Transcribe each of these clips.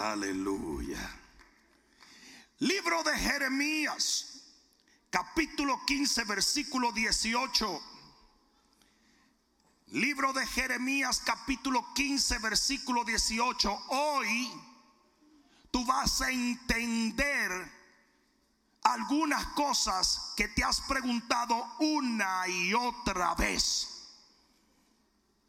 Aleluya. Libro de Jeremías, capítulo 15, versículo 18. Libro de Jeremías, capítulo 15, versículo 18. Hoy tú vas a entender algunas cosas que te has preguntado una y otra vez.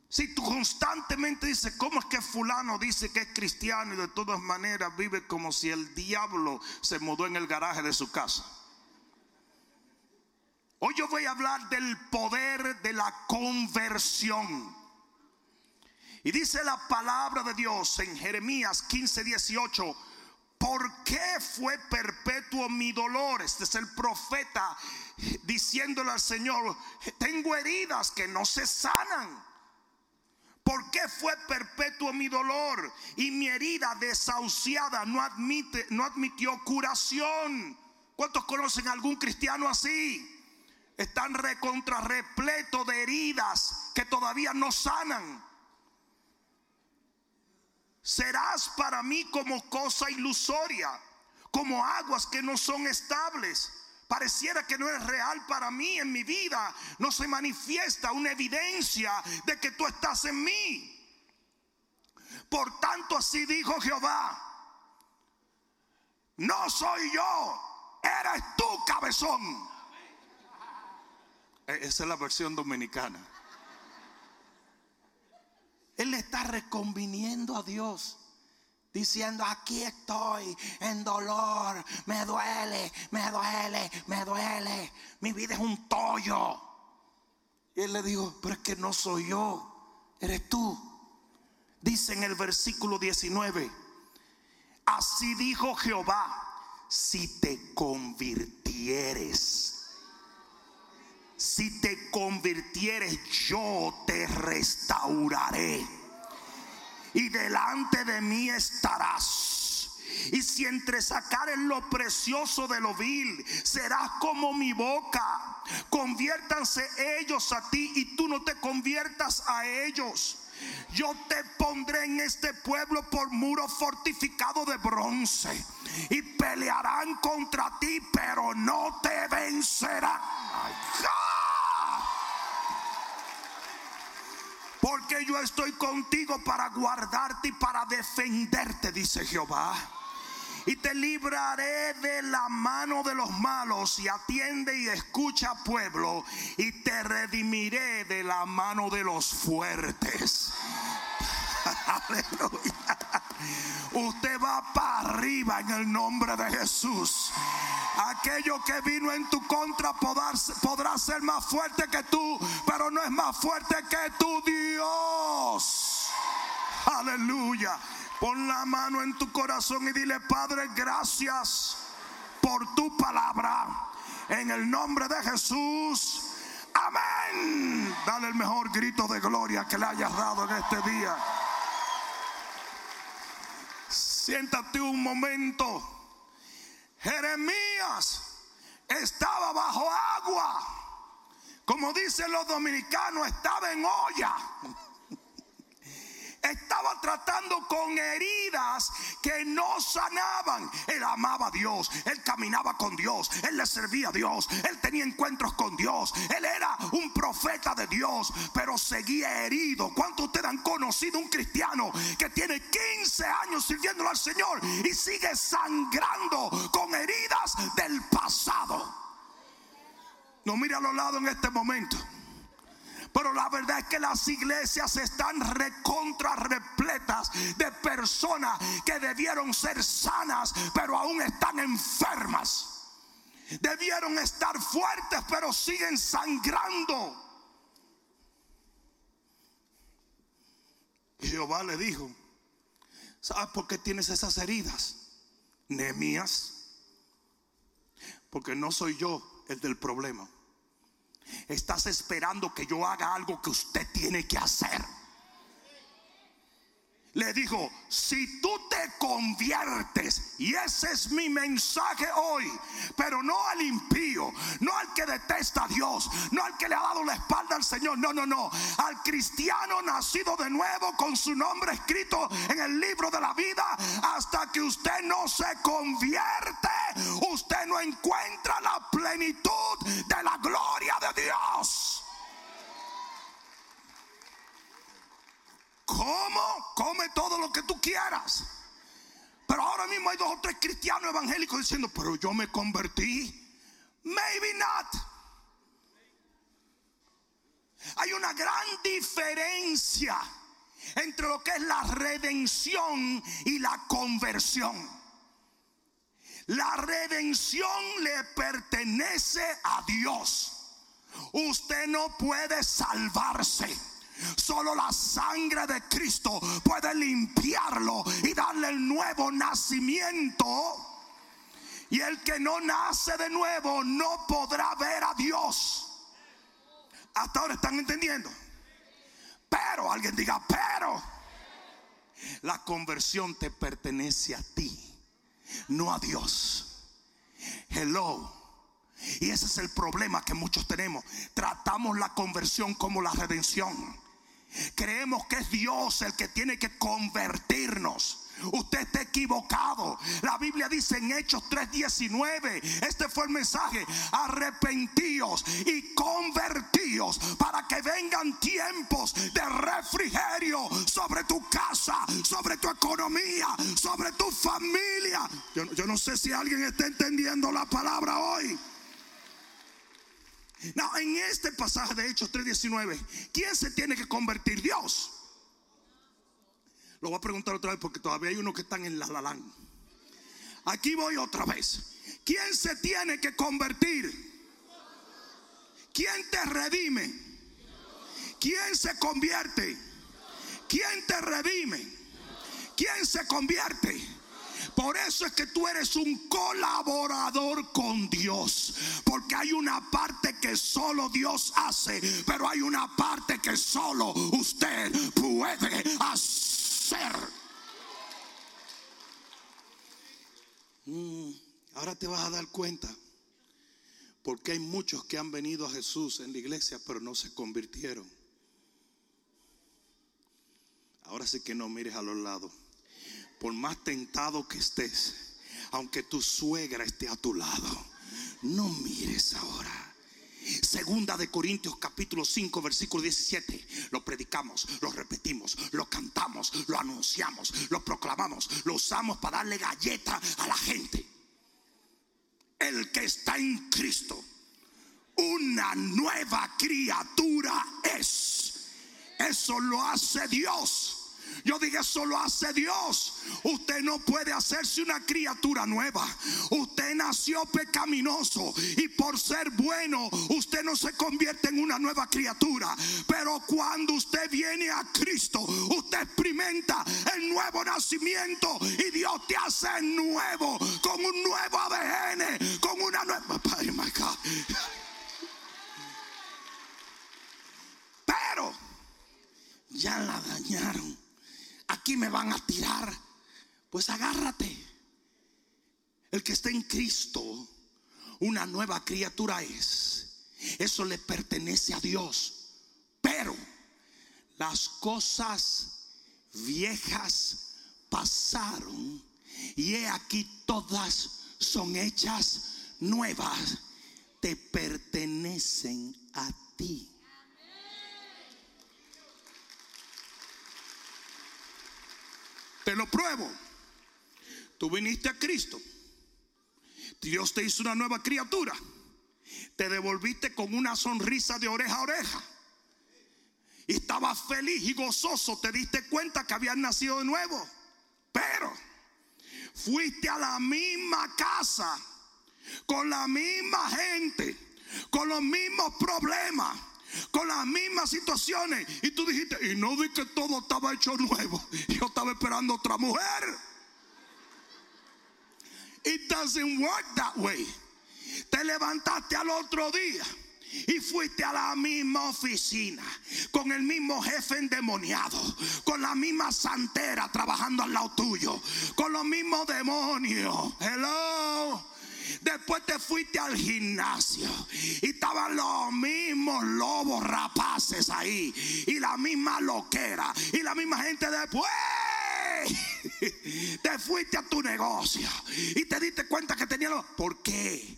Si tú constantemente dices, ¿cómo es que fulano dice que es cristiano y de todas maneras vive como si el diablo se mudó en el garaje de su casa? Hoy yo voy a hablar del poder de la conversión. Y dice la palabra de Dios en Jeremías 15, 18. ¿Por qué fue perpetuo mi dolor? Este es el profeta diciéndole al Señor, tengo heridas que no se sanan. ¿Por qué fue perpetuo mi dolor? Y mi herida desahuciada no, admite, no admitió curación. ¿Cuántos conocen a algún cristiano así? Están recontra repleto de heridas que todavía no sanan. Serás para mí como cosa ilusoria, como aguas que no son estables. Pareciera que no es real para mí en mi vida. No se manifiesta una evidencia de que tú estás en mí. Por tanto, así dijo Jehová. No soy yo, eres tú, cabezón. E-, esa es la versión dominicana. Él le está reconviniendo a Dios. Diciendo, aquí estoy en dolor, me duele, me duele, me duele, mi vida es un tollo. Y él le dijo, pero es que no soy yo, eres tú. Dice en el versículo 19, así dijo Jehová, si te convirtieres si te convirtieres, yo te restauraré. Y delante de mí estarás. Y si entre sacares lo precioso de lo vil, serás como mi boca. Conviértanse ellos a ti y tú no te conviertas a ellos. Yo te pondré en este pueblo por muro fortificado de bronce. Y pelearán contra ti, pero no te vencerán. Porque yo estoy contigo para guardarte y para defenderte, dice Jehová. Y te libraré de la mano de los malos y atiende y escucha pueblo. Y te redimiré de la mano de los fuertes. Aleluya. Usted va para arriba en el nombre de Jesús. Aquello que vino en tu contra podrá, ser más fuerte que tú, pero no es más fuerte que tu Dios. Aleluya. Pon la mano en tu corazón y dile, Padre, gracias por tu palabra. En el nombre de Jesús. Amén. Dale el mejor grito de gloria que le hayas dado en este día. Siéntate un momento. Jeremías estaba bajo agua. Como dicen los dominicanos, estaba en olla estaba tratando con heridas que no sanaban. Él amaba a Dios, él caminaba con Dios, él le servía a Dios, él tenía encuentros con Dios, él era un profeta de Dios, pero seguía herido. ¿Cuántos ustedes han conocido un cristiano que tiene 15 años sirviéndolo al Señor y sigue sangrando con heridas del pasado? No mire a los lados en este momento. Pero la verdad es que las iglesias están recontra repletas de personas que debieron ser sanas, pero aún están enfermas. Debieron estar fuertes, pero siguen sangrando. Jehová le dijo, ¿sabes por qué tienes esas heridas? Nehemías, porque no soy yo el del problema. Estás esperando que yo haga algo que usted tiene que hacer. Le dijo, si tú te conviertes, y ese es mi mensaje hoy, pero no al impío, no al que detesta a Dios, no al que le ha dado la espalda al Señor, no, no, no, al cristiano nacido de nuevo con su nombre escrito en el libro de la vida, hasta que usted no se convierte, usted no encuentra la plenitud de la gloria de Dios. ¿Cómo? Come todo lo que tú quieras. Pero ahora mismo hay dos o tres cristianos evangélicos diciendo, pero yo me convertí. Maybe not. Hay una gran diferencia entre lo que es la redención y la conversión. La redención le pertenece a Dios. Usted no puede salvarse. Solo la sangre de Cristo puede limpiarlo y darle el nuevo nacimiento. Y el que no nace de nuevo no podrá ver a Dios. Hasta ahora están entendiendo. Pero, alguien diga, pero, la conversión te pertenece a ti, no a Dios. Hello. Y ese es el problema que muchos tenemos. Tratamos la conversión como la redención. Creemos que es Dios el que tiene que convertirnos. Usted está equivocado. La Biblia dice en Hechos 3:19, este fue el mensaje, arrepentíos y convertíos para que vengan tiempos de refrigerio sobre tu casa, sobre tu economía, sobre tu familia. Yo, yo no sé si alguien está entendiendo la palabra hoy. No, en este pasaje de Hechos 3:19, ¿quién se tiene que convertir? Dios. Lo voy a preguntar otra vez porque todavía hay unos que están en la lalán. Aquí voy otra vez. ¿Quién se tiene que convertir? ¿Quién te redime? ¿Quién se convierte? ¿Quién te redime? ¿Quién se convierte? Por eso es que tú eres un colaborador con Dios. Porque hay una parte que solo Dios hace, pero hay una parte que solo usted puede hacer. Mm, ahora te vas a dar cuenta. Porque hay muchos que han venido a Jesús en la iglesia, pero no se convirtieron. Ahora sí que no mires a los lados por más tentado que estés, aunque tu suegra esté a tu lado, no mires ahora. Segunda de Corintios capítulo 5 versículo 17. Lo predicamos, lo repetimos, lo cantamos, lo anunciamos, lo proclamamos, lo usamos para darle galleta a la gente. El que está en Cristo, una nueva criatura es. Eso lo hace Dios. Yo dije, eso lo hace Dios. Usted no puede hacerse una criatura nueva. Usted nació pecaminoso y por ser bueno, usted no se convierte en una nueva criatura. Pero cuando usted viene a Cristo, usted experimenta el nuevo nacimiento y Dios te hace nuevo, con un nuevo ADN, con una nueva... Pero ya la dañaron me van a tirar. Pues agárrate. El que está en Cristo, una nueva criatura es. Eso le pertenece a Dios. Pero las cosas viejas pasaron y he aquí todas son hechas nuevas. Te pertenecen a ti. Te lo pruebo. Tú viniste a Cristo. Dios te hizo una nueva criatura. Te devolviste con una sonrisa de oreja a oreja. Estabas feliz y gozoso. Te diste cuenta que habías nacido de nuevo. Pero fuiste a la misma casa. Con la misma gente. Con los mismos problemas con las mismas situaciones. Y tú dijiste, y no vi que todo estaba hecho nuevo. Yo estaba esperando otra mujer. It doesn't work that way. Te levantaste al otro día y fuiste a la misma oficina con el mismo jefe endemoniado, con la misma santera trabajando al lado tuyo, con los mismos demonios. Hello. Después te fuiste al gimnasio y estaban los mismos lobos rapaces ahí y la misma loquera y la misma gente después. Te fuiste a tu negocio y te diste cuenta que tenía lo. ¿Por qué?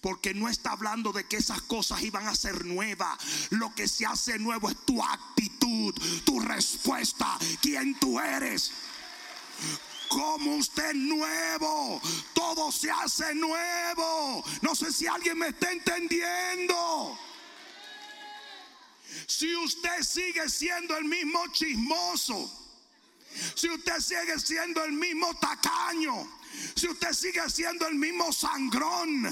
Porque no está hablando de que esas cosas iban a ser nuevas. Lo que se hace nuevo es tu actitud, tu respuesta, quién tú eres. Como usted nuevo, todo se hace nuevo. No sé si alguien me está entendiendo. Si usted sigue siendo el mismo chismoso, si usted sigue siendo el mismo tacaño, si usted sigue siendo el mismo sangrón,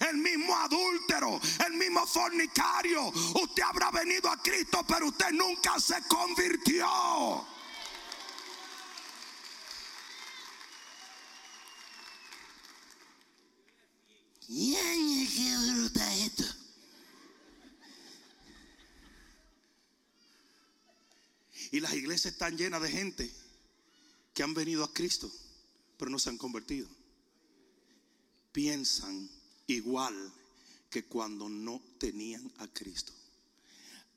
el mismo adúltero, el mismo fornicario, usted habrá venido a Cristo, pero usted nunca se convirtió. Bruta esto. Y las iglesias están llenas de gente que han venido a Cristo pero no se han convertido. Piensan igual que cuando no tenían a Cristo.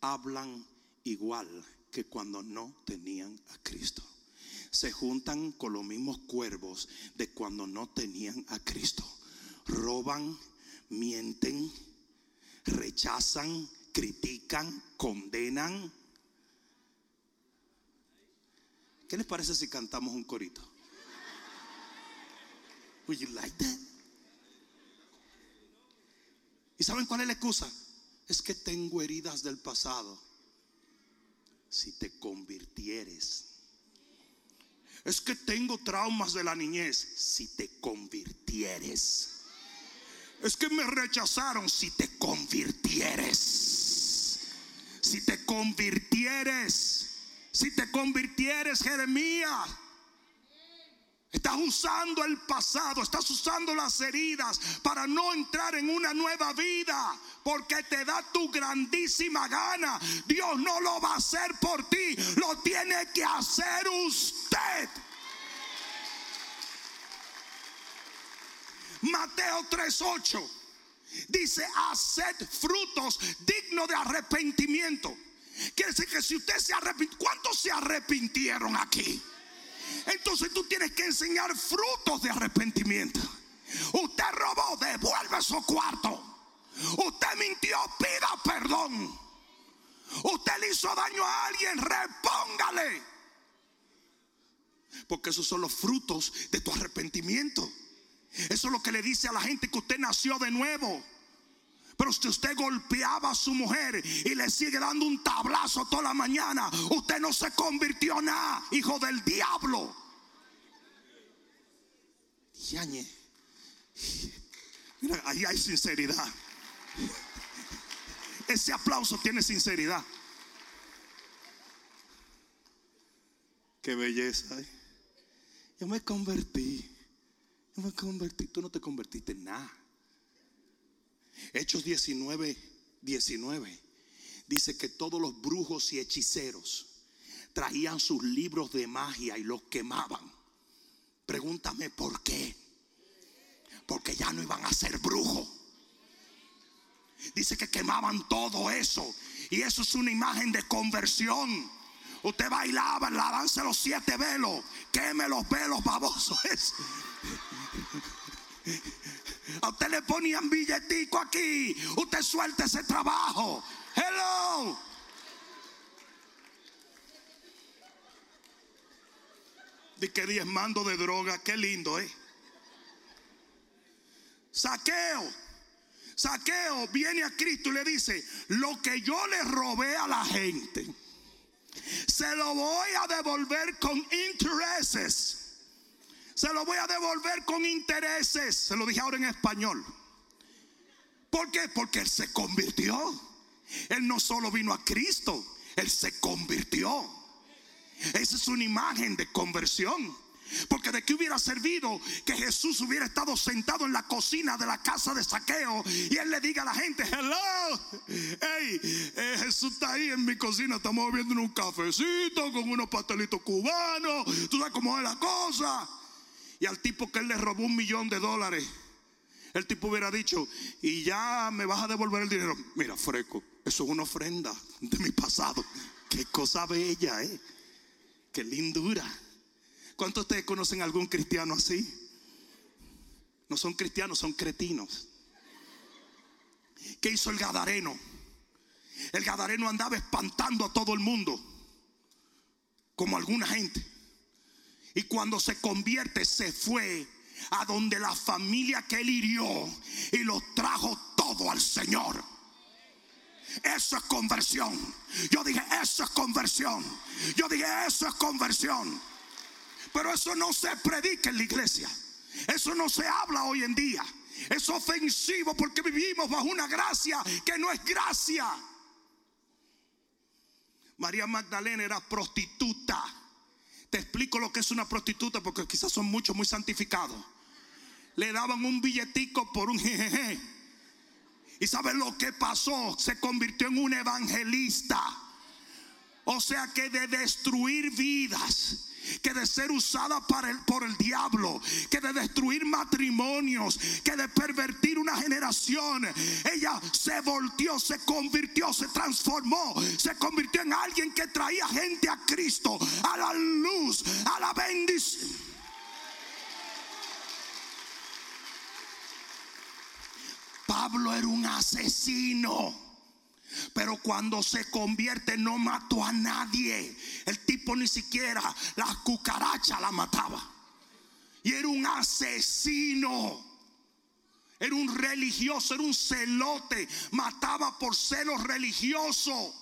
Hablan igual que cuando no tenían a Cristo. Se juntan con los mismos cuervos de cuando no tenían a Cristo. Roban, mienten, rechazan, critican, condenan. ¿Qué les parece si cantamos un corito? Would you like that? ¿Y saben cuál es la excusa? Es que tengo heridas del pasado. Si te convirtieres. Es que tengo traumas de la niñez. Si te convirtieres. Es que me rechazaron. Si te convirtieres. Si te convirtieres. Si te convirtieres, Jeremías Estás usando el pasado, estás usando las heridas para no entrar en una nueva vida, porque te da tu grandísima gana. Dios no lo va a hacer por ti, lo tiene que hacer usted. Mateo 3:8 dice, haced frutos dignos de arrepentimiento. Quiere decir que si usted se arrepintió, ¿cuántos se arrepintieron aquí? Entonces tú tienes que enseñar frutos de arrepentimiento. Usted robó, devuelve su cuarto. Usted mintió, pida perdón. Usted le hizo daño a alguien, repóngale. Porque esos son los frutos de tu arrepentimiento. Eso es lo que le dice a la gente que usted nació de nuevo. Pero si usted golpeaba a su mujer y le sigue dando un tablazo toda la mañana, usted no se convirtió en nada, hijo del diablo. Yañe. Mira, ahí hay sinceridad. Ese aplauso tiene sinceridad. Qué belleza. ¿eh? Yo me convertí. Convertí. Tú no te convertiste en nada. Hechos 19, 19. Dice que todos los brujos y hechiceros traían sus libros de magia y los quemaban. Pregúntame por qué. Porque ya no iban a ser brujos. Dice que quemaban todo eso. Y eso es una imagen de conversión. Usted bailaba, lávase los siete velos, queme los velos babosos. A usted le ponían billetico aquí. Usted suelta ese trabajo. Hello. De que diezmando de droga, qué lindo, ¿eh? Saqueo. Saqueo viene a Cristo y le dice, lo que yo le robé a la gente, se lo voy a devolver con intereses se lo voy a devolver con intereses. Se lo dije ahora en español. ¿Por qué? Porque Él se convirtió. Él no solo vino a Cristo, Él se convirtió. Esa es una imagen de conversión. Porque de qué hubiera servido que Jesús hubiera estado sentado en la cocina de la casa de saqueo y él le diga a la gente, hello, hey, eh, Jesús está ahí en mi cocina, estamos bebiendo un cafecito con unos pastelitos cubanos, tú sabes cómo es la cosa. Y al tipo que él le robó un millón de dólares, el tipo hubiera dicho, y ya me vas a devolver el dinero. Mira, freco, eso es una ofrenda de mi pasado. Qué cosa bella, ¿eh? Qué lindura. ¿Cuántos de ustedes conocen algún cristiano así? No son cristianos, son cretinos. ¿Qué hizo el Gadareno? El Gadareno andaba espantando a todo el mundo, como alguna gente. Y cuando se convierte, se fue a donde la familia que él hirió y lo trajo todo al Señor. Eso es conversión. Yo dije, eso es conversión. Yo dije, eso es conversión. Pero eso no se predica en la iglesia. Eso no se habla hoy en día. Es ofensivo porque vivimos bajo una gracia que no es gracia. María Magdalena era prostituta. Te explico lo que es una prostituta porque quizás son muchos muy santificados. Le daban un billetico por un jejeje. ¿Y saben lo que pasó? Se convirtió en un evangelista. O sea que de destruir vidas que de ser usada para el, por el diablo, que de destruir matrimonios, que de pervertir una generación. Ella se volteó, se convirtió, se transformó, se convirtió en alguien que traía gente a Cristo, a la luz, a la bendición. Pablo era un asesino. Pero cuando se convierte no mató a nadie. El tipo ni siquiera la cucaracha la mataba. Y era un asesino. Era un religioso, era un celote. Mataba por celo religioso.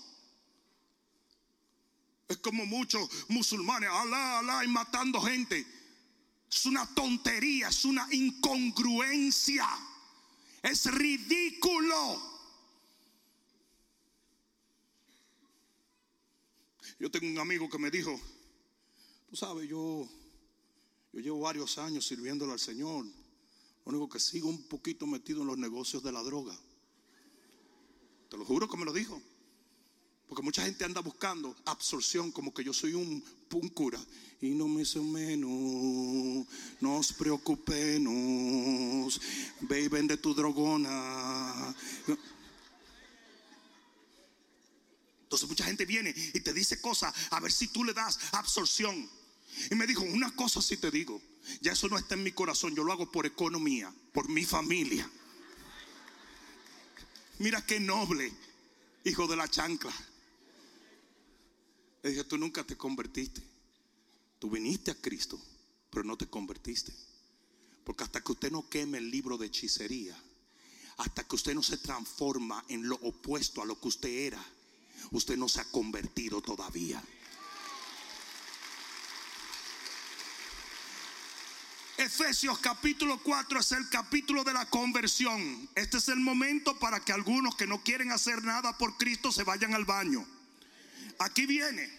Es como muchos musulmanes, alá, alá, y matando gente. Es una tontería, es una incongruencia. Es ridículo. Yo tengo un amigo que me dijo, tú sabes, yo, yo llevo varios años sirviéndole al Señor. Lo único que sigo un poquito metido en los negocios de la droga. Te lo juro que me lo dijo. Porque mucha gente anda buscando absorción como que yo soy un, un cura. Y no me hizo menos, no os preocupemos, ve y vende tu drogona. Entonces mucha gente viene y te dice cosas a ver si tú le das absorción. Y me dijo, una cosa si te digo, ya eso no está en mi corazón, yo lo hago por economía, por mi familia. Mira qué noble, hijo de la chancla. Le dije, tú nunca te convertiste. Tú viniste a Cristo, pero no te convertiste. Porque hasta que usted no queme el libro de hechicería, hasta que usted no se transforma en lo opuesto a lo que usted era, usted no se ha convertido todavía. Efesios capítulo 4 es el capítulo de la conversión. Este es el momento para que algunos que no quieren hacer nada por Cristo se vayan al baño. Aquí viene.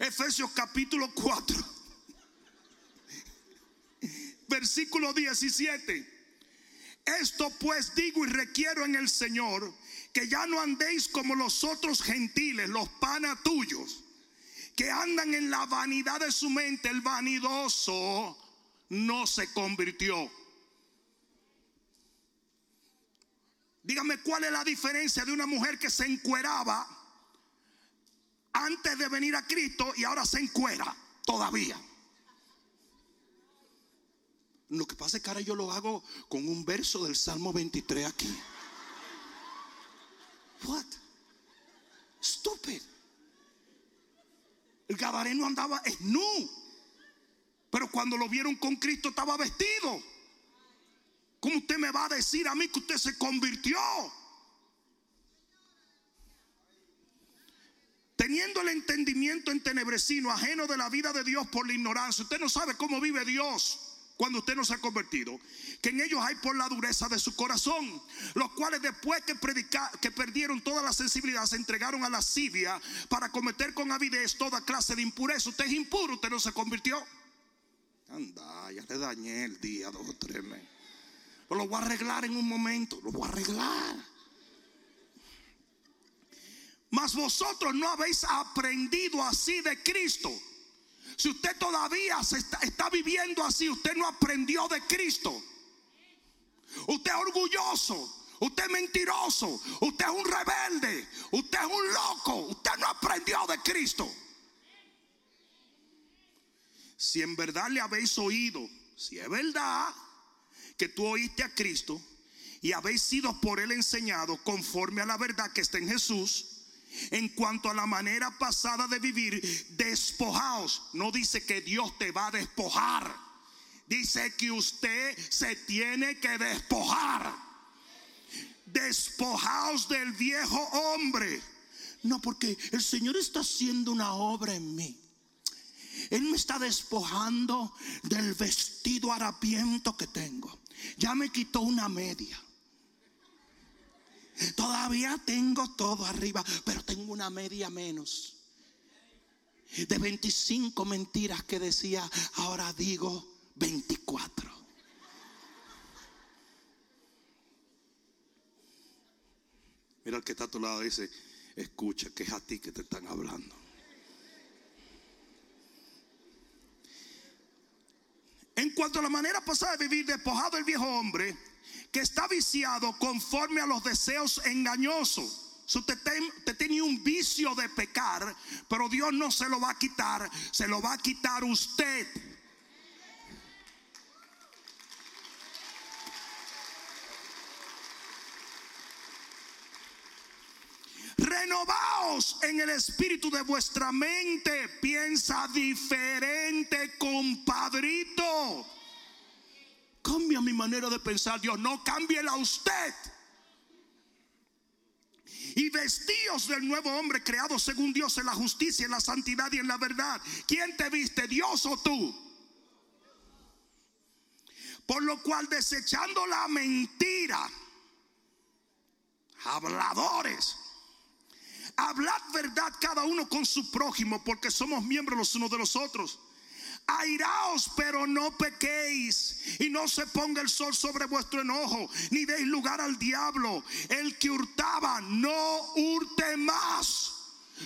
Efesios capítulo 4. Versículo 17. Esto pues digo y requiero en el Señor que ya no andéis como los otros gentiles, los panas tuyos, que andan en la vanidad de su mente. El vanidoso no se convirtió. Dígame cuál es la diferencia de una mujer que se encueraba antes de venir a Cristo y ahora se encuera todavía. Lo que pasa es que ahora yo lo hago con un verso del Salmo 23 aquí. What? Stupid. El gadareno andaba nu. Pero cuando lo vieron con Cristo estaba vestido. ¿Cómo usted me va a decir a mí que usted se convirtió? Teniendo el entendimiento entenebrecino, ajeno de la vida de Dios por la ignorancia. Usted no sabe cómo vive Dios cuando usted no se ha convertido, que en ellos hay por la dureza de su corazón, los cuales después que, que perdieron toda la sensibilidad, se entregaron a la lascivia para cometer con avidez toda clase de impureza. Usted es impuro, usted no se convirtió. Anda, ya le dañé el día dos o tres meses. Lo voy a arreglar en un momento, lo voy a arreglar. Mas vosotros no habéis aprendido así de Cristo. Si usted todavía está, está viviendo así, usted no aprendió de Cristo. Usted es orgulloso. Usted es mentiroso. Usted es un rebelde. Usted es un loco. Usted no aprendió de Cristo. Si en verdad le habéis oído, si es verdad que tú oíste a Cristo y habéis sido por él enseñado conforme a la verdad que está en Jesús, en cuanto a la manera pasada de vivir, despojaos. No dice que Dios te va a despojar. Dice que usted se tiene que despojar. Despojaos del viejo hombre. No, porque el Señor está haciendo una obra en mí. Él me está despojando del vestido harapiento que tengo. Ya me quitó una media. Todavía tengo todo arriba, pero tengo una media menos. De 25 mentiras que decía, ahora digo 24. Mira el que está a tu lado dice, escucha que es a ti que te están hablando. En cuanto a la manera pasada de vivir, despojado el viejo hombre, que está viciado conforme a los deseos engañosos. usted, usted tenía un vicio de pecar, pero Dios no se lo va a quitar, se lo va a quitar usted. Renovaos en el espíritu de vuestra mente. Piensa diferente, compadrito. Cambia mi manera de pensar, Dios. No cámbiela usted. Y vestíos del nuevo hombre creado según Dios en la justicia, en la santidad y en la verdad. ¿Quién te viste, Dios o tú? Por lo cual desechando la mentira, habladores Hablad verdad cada uno con su prójimo, porque somos miembros los unos de los otros. Airaos, pero no pequéis, y no se ponga el sol sobre vuestro enojo, ni deis lugar al diablo. El que hurtaba, no hurte más.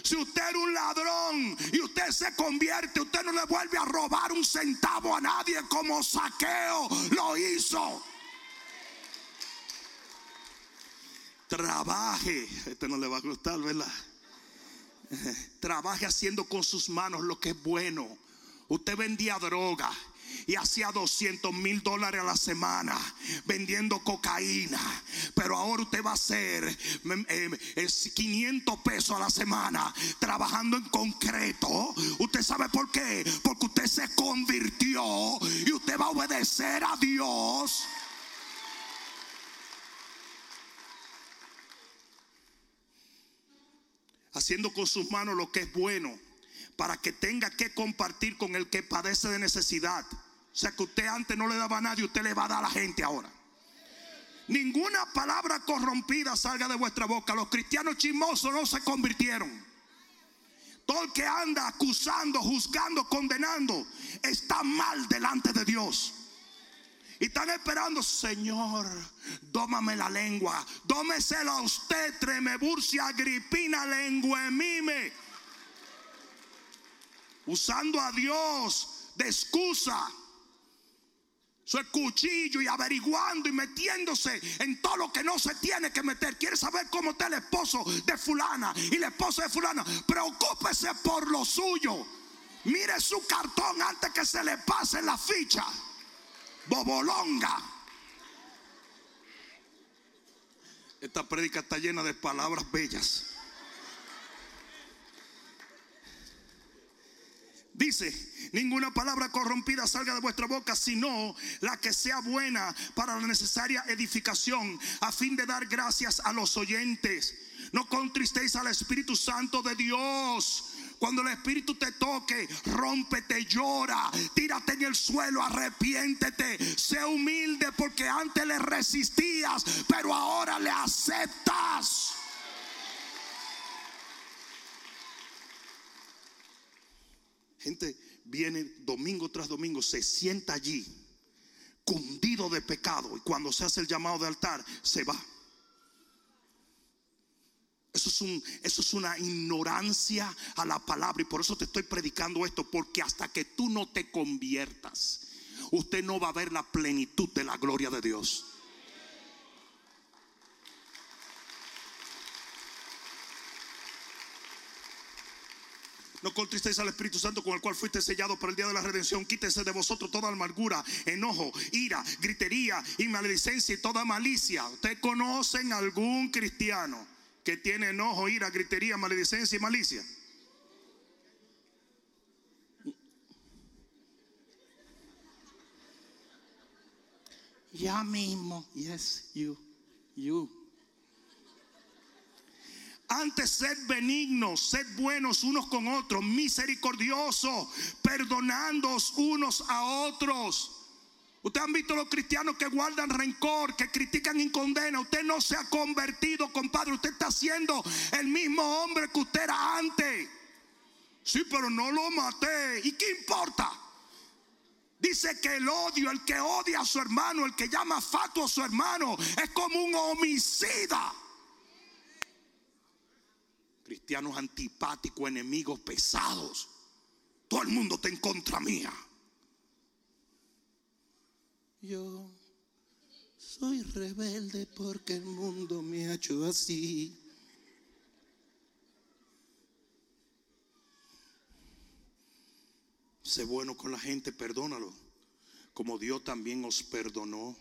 Si usted era un ladrón y usted se convierte, usted no le vuelve a robar un centavo a nadie como saqueo lo hizo. Trabaje, este no le va a gustar, ¿verdad? Trabaje haciendo con sus manos lo que es bueno. Usted vendía droga y hacía 200 mil dólares a la semana vendiendo cocaína. Pero ahora usted va a hacer 500 em, pesos a la semana trabajando en concreto. ¿Usted sabe por qué? Porque usted se convirtió y usted va a obedecer a Dios. haciendo con sus manos lo que es bueno, para que tenga que compartir con el que padece de necesidad. O sea que usted antes no le daba a nadie, usted le va a dar a la gente ahora. Ninguna palabra corrompida salga de vuestra boca. Los cristianos chismosos no se convirtieron. Todo el que anda acusando, juzgando, condenando, está mal delante de Dios. Y están esperando, Señor, dómame la lengua. Dómesela a usted, Tremeburcia, Agripina, lengua mime. Usando a Dios de excusa. Su cuchillo y averiguando y metiéndose en todo lo que no se tiene que meter. Quiere saber cómo está el esposo de fulana y la esposa de fulana. Preocúpese por lo suyo. Mire su cartón antes que se le pase la ficha bobolonga. Esta prédica está llena de palabras bellas. Dice, ninguna palabra corrompida salga de vuestra boca, sino la que sea buena para la necesaria edificación, a fin de dar gracias a los oyentes. No contristéis al Espíritu Santo de Dios cuando el Espíritu te toque, rómpete, llora, tírate en el suelo, arrepiéntete, sé humilde porque antes le resistías, pero ahora le aceptas. Gente, viene domingo tras domingo, se sienta allí, cundido de pecado, y cuando se hace el llamado de altar, se va. Eso es, un, eso es una ignorancia a la palabra y por eso te estoy predicando esto, porque hasta que tú no te conviertas, usted no va a ver la plenitud de la gloria de Dios. No contristéis al Espíritu Santo con el cual fuiste sellado para el día de la redención. Quítese de vosotros toda amargura, enojo, ira, gritería y maledicencia y toda malicia. ¿Usted conocen algún cristiano que tiene enojo, ira, gritería, maledicencia y malicia? Ya mismo, yes, you, you. Antes sed benignos, sed buenos unos con otros, misericordiosos, perdonándoos unos a otros. Ustedes han visto los cristianos que guardan rencor, que critican y condenan. Usted no se ha convertido, compadre. Usted está siendo el mismo hombre que usted era antes. Sí, pero no lo maté. ¿Y qué importa? Dice que el odio, el que odia a su hermano, el que llama fatuo a su hermano, es como un homicida cristianos antipáticos, enemigos pesados. Todo el mundo está en contra mía. Yo soy rebelde porque el mundo me ha hecho así. Sé bueno con la gente, perdónalo, como Dios también os perdonó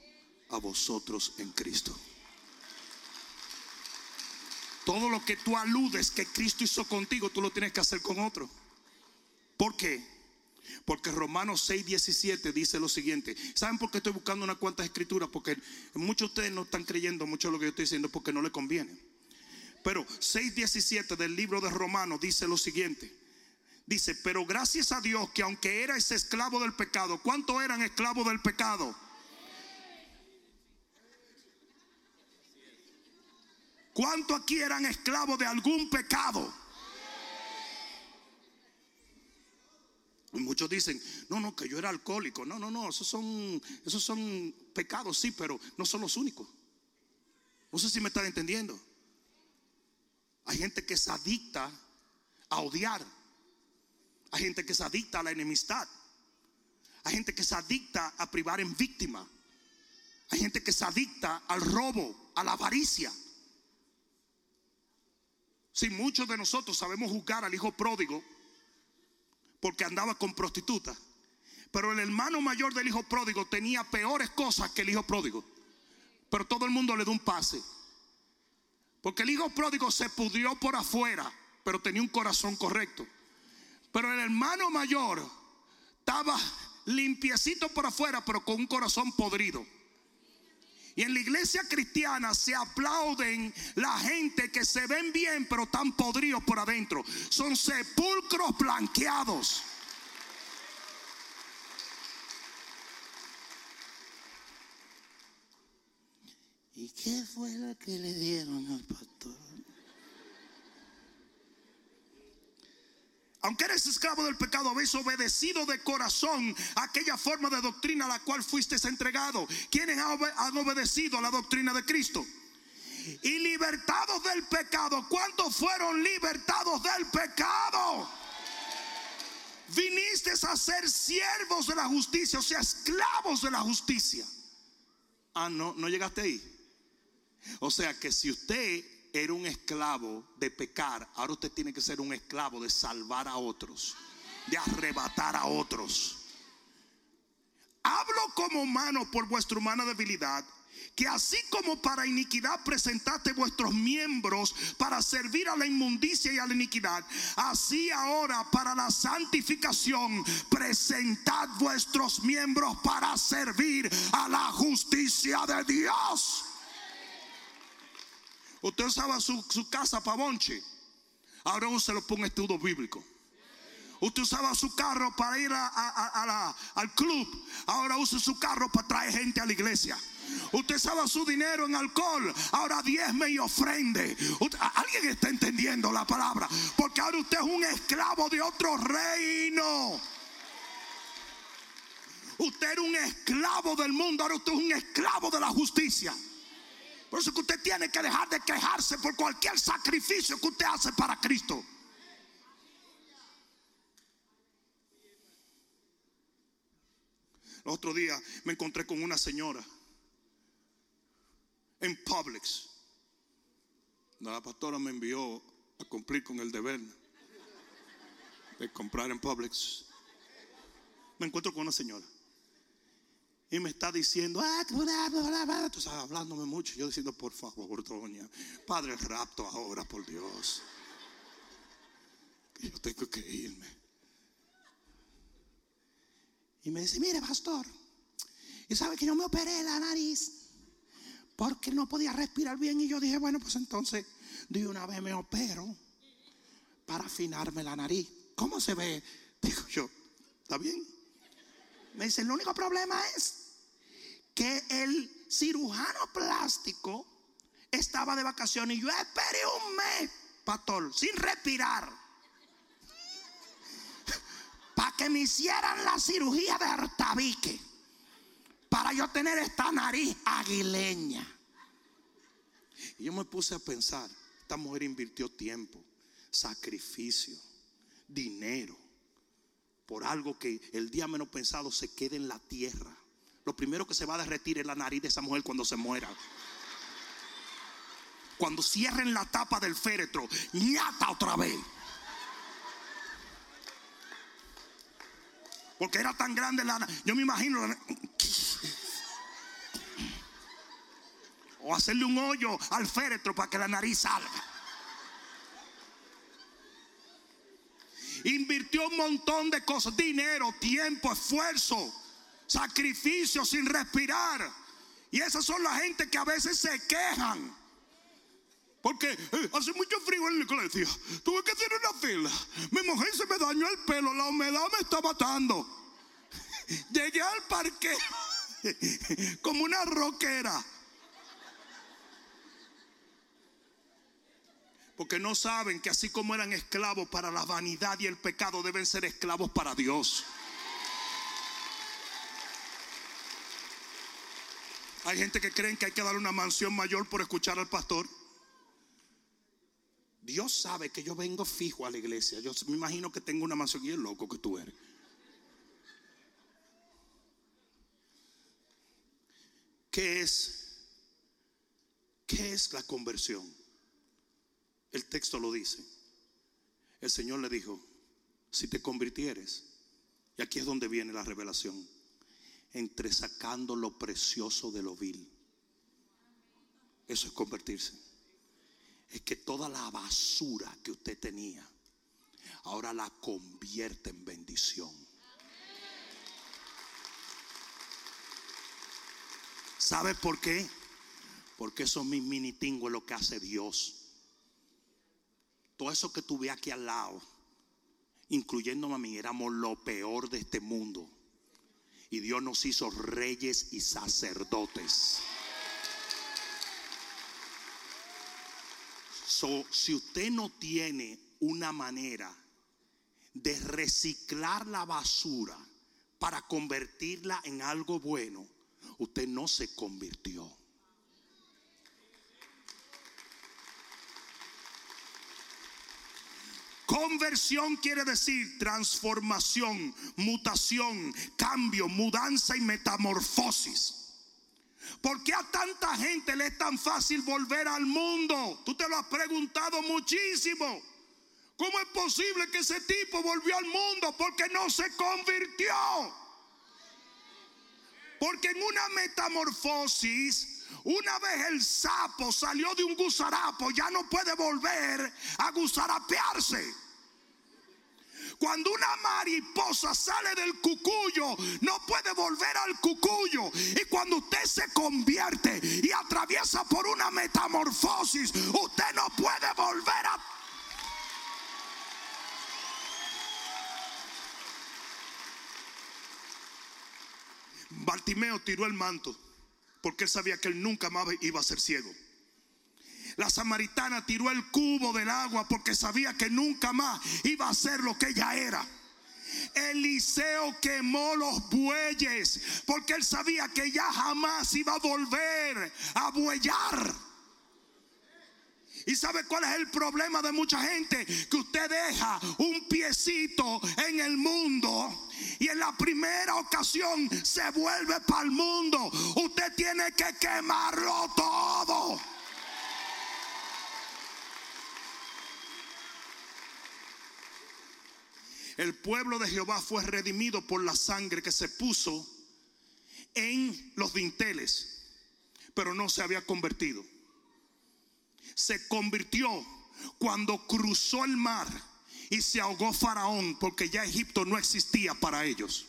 a vosotros en Cristo. Todo lo que tú aludes que Cristo hizo contigo, tú lo tienes que hacer con otro. ¿Por qué? Porque Romanos 6, 17 dice lo siguiente. ¿Saben por qué estoy buscando unas cuantas escrituras? Porque muchos de ustedes no están creyendo mucho lo que yo estoy diciendo porque no le conviene. Pero 6, 17 del libro de Romanos dice lo siguiente. Dice, pero gracias a Dios que aunque erais esclavo del pecado, ¿cuánto eran esclavos del pecado? ¿Cuánto aquí eran esclavos de algún pecado? Y muchos dicen, no, no, que yo era alcohólico. No, no, no, esos son, esos son pecados, sí, pero no son los únicos. No sé si me están entendiendo. Hay gente que se adicta a odiar. Hay gente que se adicta a la enemistad. Hay gente que se adicta a privar en víctima. Hay gente que se adicta al robo, a la avaricia. Si muchos de nosotros sabemos juzgar al hijo pródigo porque andaba con prostituta, pero el hermano mayor del hijo pródigo tenía peores cosas que el hijo pródigo. Pero todo el mundo le da un pase. Porque el hijo pródigo se pudrió por afuera, pero tenía un corazón correcto. Pero el hermano mayor estaba limpiecito por afuera, pero con un corazón podrido. Y en la iglesia cristiana se aplauden la gente que se ven bien pero están podridos por adentro. Son sepulcros blanqueados. ¿Y qué fue lo que le dieron al pastor? Aunque eres esclavo del pecado, habéis obedecido de corazón aquella forma de doctrina a la cual fuisteis entregado. ¿Quiénes han obedecido a la doctrina de Cristo? Y libertados del pecado. ¿Cuántos fueron libertados del pecado? Viniste a ser siervos de la justicia, o sea, esclavos de la justicia. Ah, no, no llegaste ahí. O sea que si usted era un esclavo de pecar, ahora usted tiene que ser un esclavo de salvar a otros, de arrebatar a otros. Hablo como humano por vuestra humana debilidad, que así como para iniquidad presentaste vuestros miembros para servir a la inmundicia y a la iniquidad, así ahora para la santificación presentad vuestros miembros para servir a la justicia de Dios. Usted usaba su, casa para bonche. Ahora lo por un estudio bíblico. Usted usaba su carro para ir al club. Ahora usa su carro para traer gente a la iglesia. Usted usaba su dinero en alcohol. Ahora diezme y ofrende. Alguien está entendiendo la palabra. Porque ahora usted es un esclavo de otro reino. Usted era un esclavo del mundo, ahora usted es un esclavo de la justicia. Por eso que usted tiene que dejar de quejarse por cualquier sacrificio que usted hace para Cristo. El otro día me encontré con una señora en Publix. La pastora me envió a cumplir con el deber de comprar en Publix. Me encuentro con una señora. Y me está diciendo, ah, tú sabes, hablándome mucho. Yo diciendo, por favor, doña, Padre rapto ahora, por Dios. Yo tengo que irme. Y me dice, mire, pastor, y sabe que yo me operé la nariz porque no podía respirar bien. Y yo dije, bueno, pues entonces de una vez me opero para afinarme la nariz. ¿Cómo se ve? Digo yo, ¿está bien? Me dice, el único problema es que el cirujano plástico estaba de vacaciones y yo esperé un mes, pastor, sin respirar. Para que me hicieran la cirugía de artabique. Para yo tener esta nariz aguileña. Y yo me puse a pensar, esta mujer invirtió tiempo, sacrificio, dinero, por algo que el día menos pensado se quede en la tierra. Lo primero que se va a derretir es la nariz de esa mujer cuando se muera. Cuando cierren la tapa del féretro, ñata otra vez. Porque era tan grande la Yo me imagino. O hacerle un hoyo al féretro para que la nariz salga. Invirtió un montón de cosas, dinero, tiempo, esfuerzo, sacrificio sin respirar. Y esas son la gente que a veces se quejan. Porque eh, hace mucho frío en la iglesia. Tuve que hacer una fila. Mi mujer se me dañó el pelo. La humedad me está matando. Llegué al parque como una roquera. Porque no saben que así como eran esclavos para la vanidad y el pecado, deben ser esclavos para Dios. Hay gente que creen que hay que darle una mansión mayor por escuchar al pastor. Dios sabe que yo vengo fijo a la iglesia. Yo me imagino que tengo una mansión y es loco que tú eres. ¿Qué es? ¿Qué es la conversión? El texto lo dice. El Señor le dijo, si te convirtieres, y aquí es donde viene la revelación, entre sacando lo precioso de lo vil. Eso es convertirse. Es que toda la basura que usted tenía, ahora la convierte en bendición. ¿Sabe por qué? Porque eso mis minitingo es lo que hace Dios todo eso que tuve aquí al lado, incluyéndome a mí, éramos lo peor de este mundo. Y Dios nos hizo reyes y sacerdotes. si usted no tiene una manera de reciclar la basura para convertirla en algo bueno, usted no se convirtió. Conversión quiere decir transformación, mutación, cambio, mudanza y metamorfosis. ¿Por qué a tanta gente le es tan fácil volver al mundo? Tú te lo has preguntado muchísimo. ¿Cómo es posible que ese tipo volvió al mundo? Porque no se convirtió. Porque en una metamorfosis, una vez el sapo salió de un gusarapo, ya no puede volver a gusarapearse. Cuando una mariposa sale del cucuyo, no puede volver al cucuyo. Y cuando usted se convierte y atraviesa por una metamorfosis, usted no puede volver a... Bartimeo tiró el manto porque él sabía que él nunca más iba a ser ciego. La samaritana tiró el cubo del agua porque sabía que nunca más iba a ser lo que ella era. Eliseo quemó los bueyes porque él sabía que ya jamás iba a volver a buellar. ¿Y sabe cuál es el problema de mucha gente? Que usted deja un piecito en el mundo y en la primera ocasión se vuelve para el mundo. Usted tiene que quemarlo todo. El pueblo de Jehová fue redimido por la sangre que se puso en los dinteles, pero no se había convertido. Se convirtió cuando cruzó el mar y se ahogó Faraón porque ya Egipto no existía para ellos.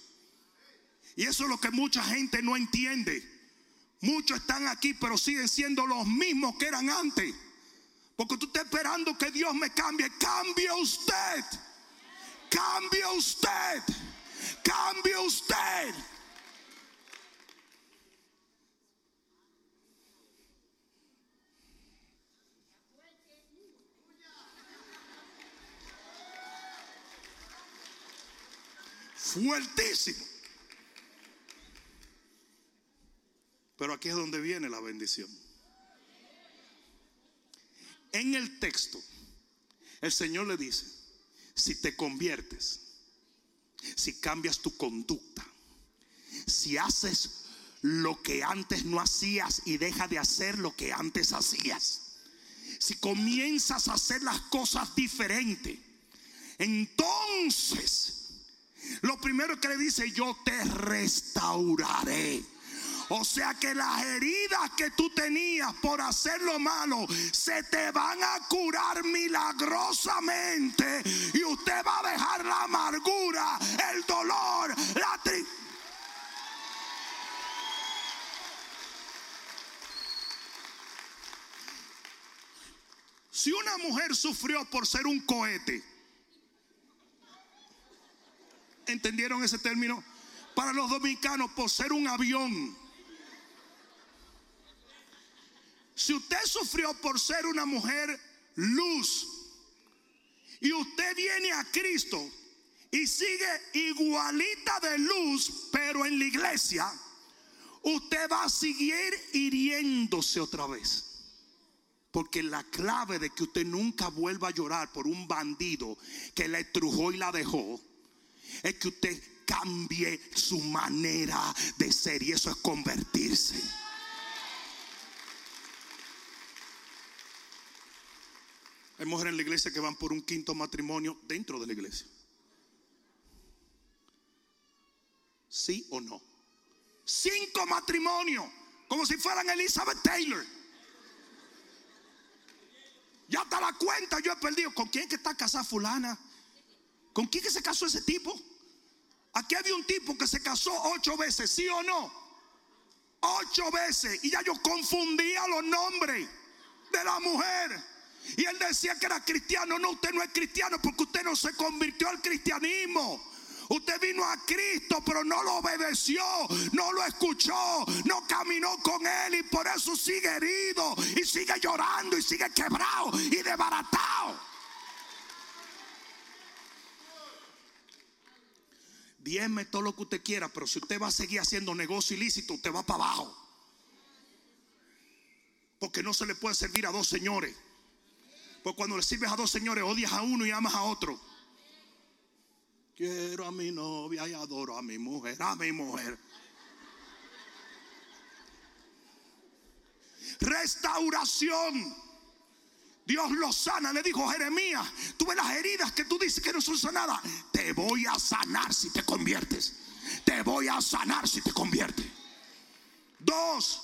Y eso es lo que mucha gente no entiende. Muchos están aquí, pero siguen siendo los mismos que eran antes. Porque tú estás esperando que Dios me cambie. Cambie usted. Cambie usted. Cambie usted. Fuertísimo. Pero aquí es donde viene la bendición. En el texto, el Señor le dice, si te conviertes, si cambias tu conducta, si haces lo que antes no hacías y deja de hacer lo que antes hacías, si comienzas a hacer las cosas diferentes, entonces lo primero que le dice, yo te restauraré. O sea que las heridas que tú tenías por hacer lo malo se te van a curar milagrosamente. Y usted va a dejar la amargura, el dolor, la tristeza. Si una mujer sufrió por ser un cohete, ¿entendieron ese término? Para los dominicanos, por ser un avión. Si usted sufrió por ser una mujer luz y usted viene a Cristo y sigue igualita de luz, pero en la iglesia, usted va a seguir hiriéndose otra vez. Porque la clave de que usted nunca vuelva a llorar por un bandido que la estrujó y la dejó, es que usted cambie su manera de ser y eso es convertirse. Hay mujeres en la iglesia que van por un quinto matrimonio dentro de la iglesia. ¿Sí o no? Cinco matrimonios, como si fueran Elizabeth Taylor. Ya hasta la cuenta yo he perdido. ¿Con quién que está casada fulana? ¿Con quién que se casó ese tipo? Aquí había un tipo que se casó ocho veces, ¿sí o no? Ocho veces. Y ya yo confundía los nombres de la mujer. Y él decía que era cristiano. No, usted no es cristiano porque usted no se convirtió al cristianismo. Usted vino a Cristo, pero no lo obedeció, no lo escuchó, no caminó con Él y por eso sigue herido y sigue llorando y sigue quebrado y desbaratado. Diezme todo lo que usted quiera, pero si usted va a seguir haciendo negocio ilícito, usted va para abajo. Porque no se le puede servir a dos señores. Porque cuando le sirves a dos señores, odias a uno y amas a otro. Quiero a mi novia y adoro a mi mujer, a mi mujer. Restauración. Dios lo sana. Le dijo Jeremías, tú las heridas que tú dices que no son sanadas. Te voy a sanar si te conviertes. Te voy a sanar si te conviertes. Dos,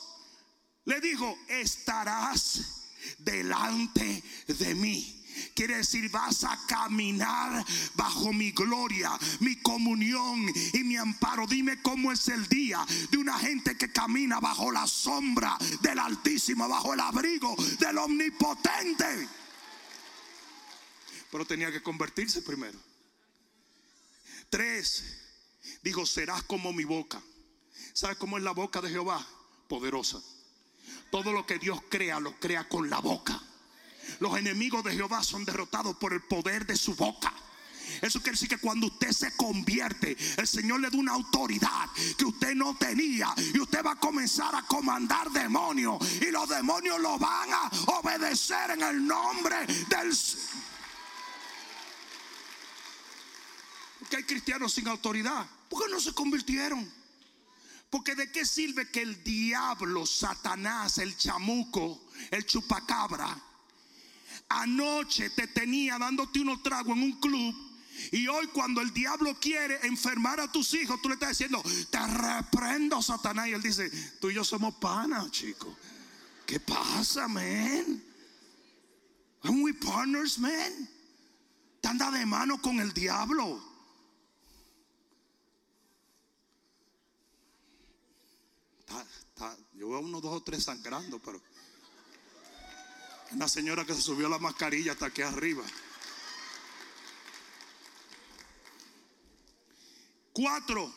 le dijo, estarás delante de mí. Quiere decir, vas a caminar bajo mi gloria, mi comunión y mi amparo. Dime cómo es el día de una gente que camina bajo la sombra del Altísimo, bajo el abrigo del Omnipotente. Pero tenía que convertirse primero. Tres, dijo, serás como mi boca. ¿Sabes cómo es la boca de Jehová? Poderosa. Todo lo que Dios crea, lo crea con la boca. Los enemigos de Jehová son derrotados por el poder de su boca. Eso quiere decir que cuando usted se convierte, el Señor le da una autoridad que usted no tenía. Y usted va a comenzar a comandar demonios. Y los demonios lo van a obedecer en el nombre del... Porque hay cristianos sin autoridad. ¿Por qué no se convirtieron? Porque de qué sirve que el diablo, Satanás, el chamuco, el chupacabra, anoche te tenía dándote unos tragos en un club. Y hoy cuando el diablo quiere enfermar a tus hijos, tú le estás diciendo, te reprendo Satanás. Y él dice, tú y yo somos panas, chico. ¿Qué pasa, man? Aren't we partners, man? Te anda de mano con el diablo. yo veo uno, dos o tres sangrando, pero una señora que se subió la mascarilla hasta aquí arriba. Cuatro,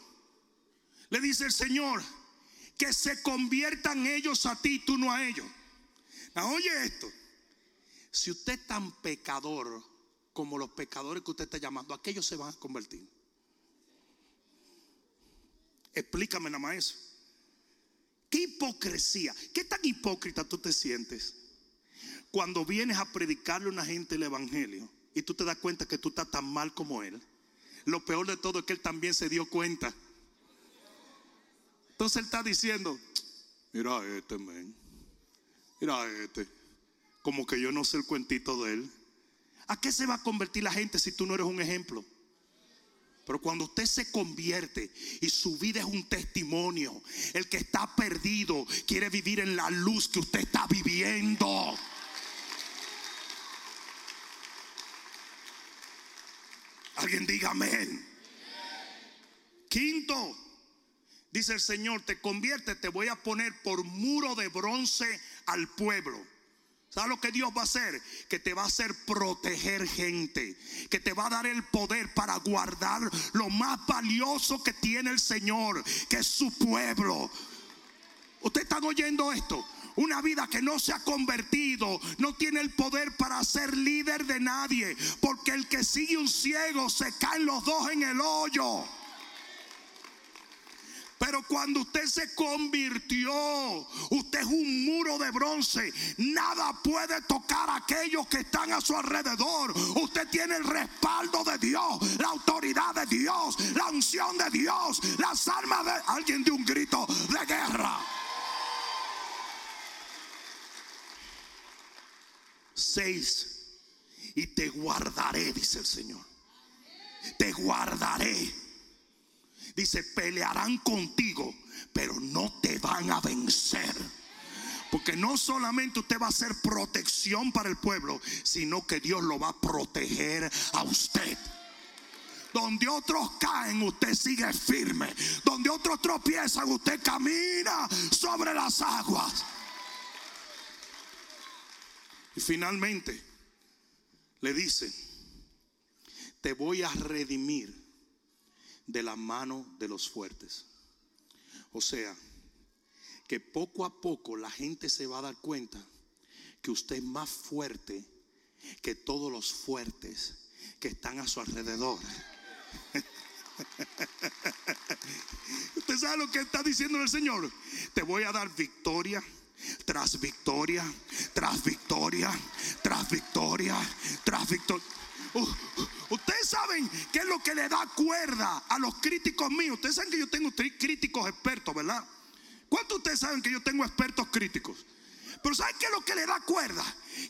le dice el Señor, que se conviertan ellos a ti, tú no a ellos. oye esto, si usted es tan pecador como los pecadores que usted está llamando, aquellos se van a convertir. Explícame nada más eso. ¿Qué hipocresía? ¿Qué tan hipócrita tú te sientes cuando vienes a predicarle a una gente el evangelio y tú te das cuenta que tú estás tan mal como él? Lo peor de todo es que él también se dio cuenta. Entonces él está diciendo, mira este, men. Mira este. Como que yo no sé el cuentito de él. ¿A qué se va a convertir la gente si tú no eres un ejemplo? Pero cuando usted se convierte y su vida es un testimonio, el que está perdido quiere vivir en la luz que usted está viviendo. Alguien diga amén. Quinto, dice el Señor, te convierte, te voy a poner por muro de bronce al pueblo. ¿Sabes lo que Dios va a hacer? Que te va a hacer proteger gente. Que te va a dar el poder para guardar lo más valioso que tiene el Señor, que es su pueblo. ¿Ustedes están oyendo esto? Una vida que no se ha convertido no tiene el poder para ser líder de nadie. Porque el que sigue un ciego se caen los dos en el hoyo. Pero cuando usted se convirtió, usted es un muro de bronce. Nada puede tocar a aquellos que están a su alrededor. Usted tiene el respaldo de Dios, la autoridad de Dios, la unción de Dios, las armas de alguien de un Y te guardaré, dice el Señor. Te guardaré. Dice, pelearán contigo, pero no te van a vencer. Porque no solamente usted va a ser protección para el pueblo, sino que Dios lo va a proteger a usted. Donde otros caen, usted sigue firme. Donde otros tropiezan, usted camina sobre las aguas. Y finalmente le dice, te voy a redimir de la mano de los fuertes. O sea, que poco a poco la gente se va a dar cuenta que usted es más fuerte que todos los fuertes que están a su alrededor. Usted sabe lo que está diciendo el Señor. Te voy a dar victoria tras victoria, tras victoria, tras victoria, tras victoria. Uh, ustedes saben qué es lo que le da cuerda a los críticos míos. Ustedes saben que yo tengo críticos expertos, ¿verdad? ¿Cuántos de ustedes saben que yo tengo expertos críticos? Pero ¿saben qué es lo que le da cuerda?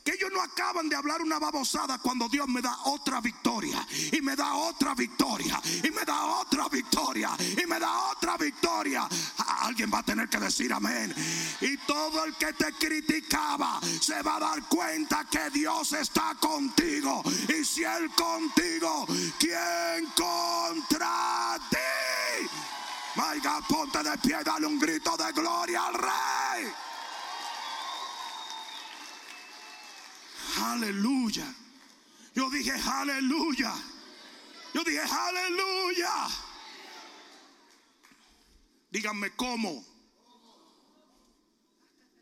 Que ellos no acaban de hablar una babosada cuando Dios me da otra victoria. Y me da otra victoria. Y me da otra victoria. Y me da otra victoria. Alguien va a tener que decir amén. Y todo el que te criticaba se va a dar cuenta que Dios está contigo. Y si Él contigo, ¿quién contra ti? Vaya, ponte de pie, dale un grito de gloria al Rey. Aleluya. Yo dije aleluya. Yo dije aleluya. Díganme cómo.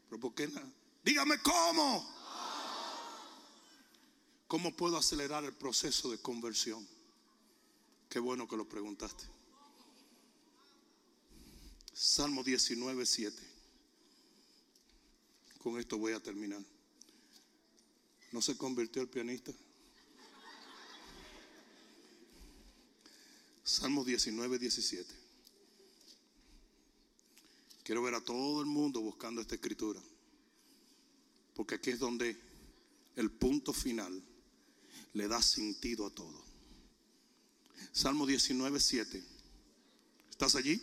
¿Pero por qué no? Díganme cómo. ¿Cómo puedo acelerar el proceso de conversión? Qué bueno que lo preguntaste. Salmo 19, 7. Con esto voy a terminar. ¿No se convirtió el pianista? Salmo 19, 17. Quiero ver a todo el mundo buscando esta escritura. Porque aquí es donde el punto final le da sentido a todo. Salmo 19, 7. ¿Estás allí?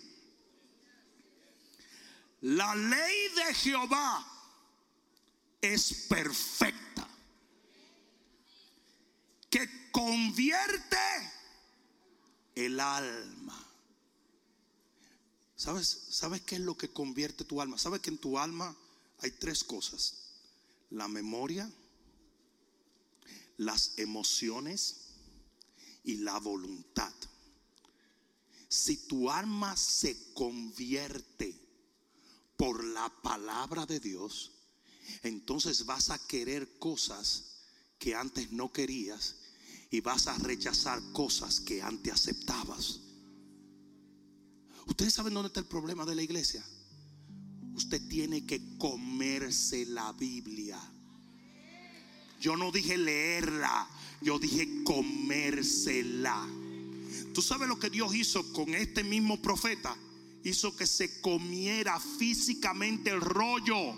La ley de Jehová es perfecta, que convierte el alma. ¿Sabes, ¿Sabes qué es lo que convierte tu alma? ¿Sabes que en tu alma hay tres cosas? La memoria, las emociones y la voluntad. Si tu alma se convierte por la palabra de Dios, entonces vas a querer cosas que antes no querías y vas a rechazar cosas que antes aceptabas. Ustedes saben dónde está el problema de la iglesia. Usted tiene que comerse la Biblia. Yo no dije leerla, yo dije comérsela. ¿Tú sabes lo que Dios hizo con este mismo profeta? Hizo que se comiera físicamente el rollo,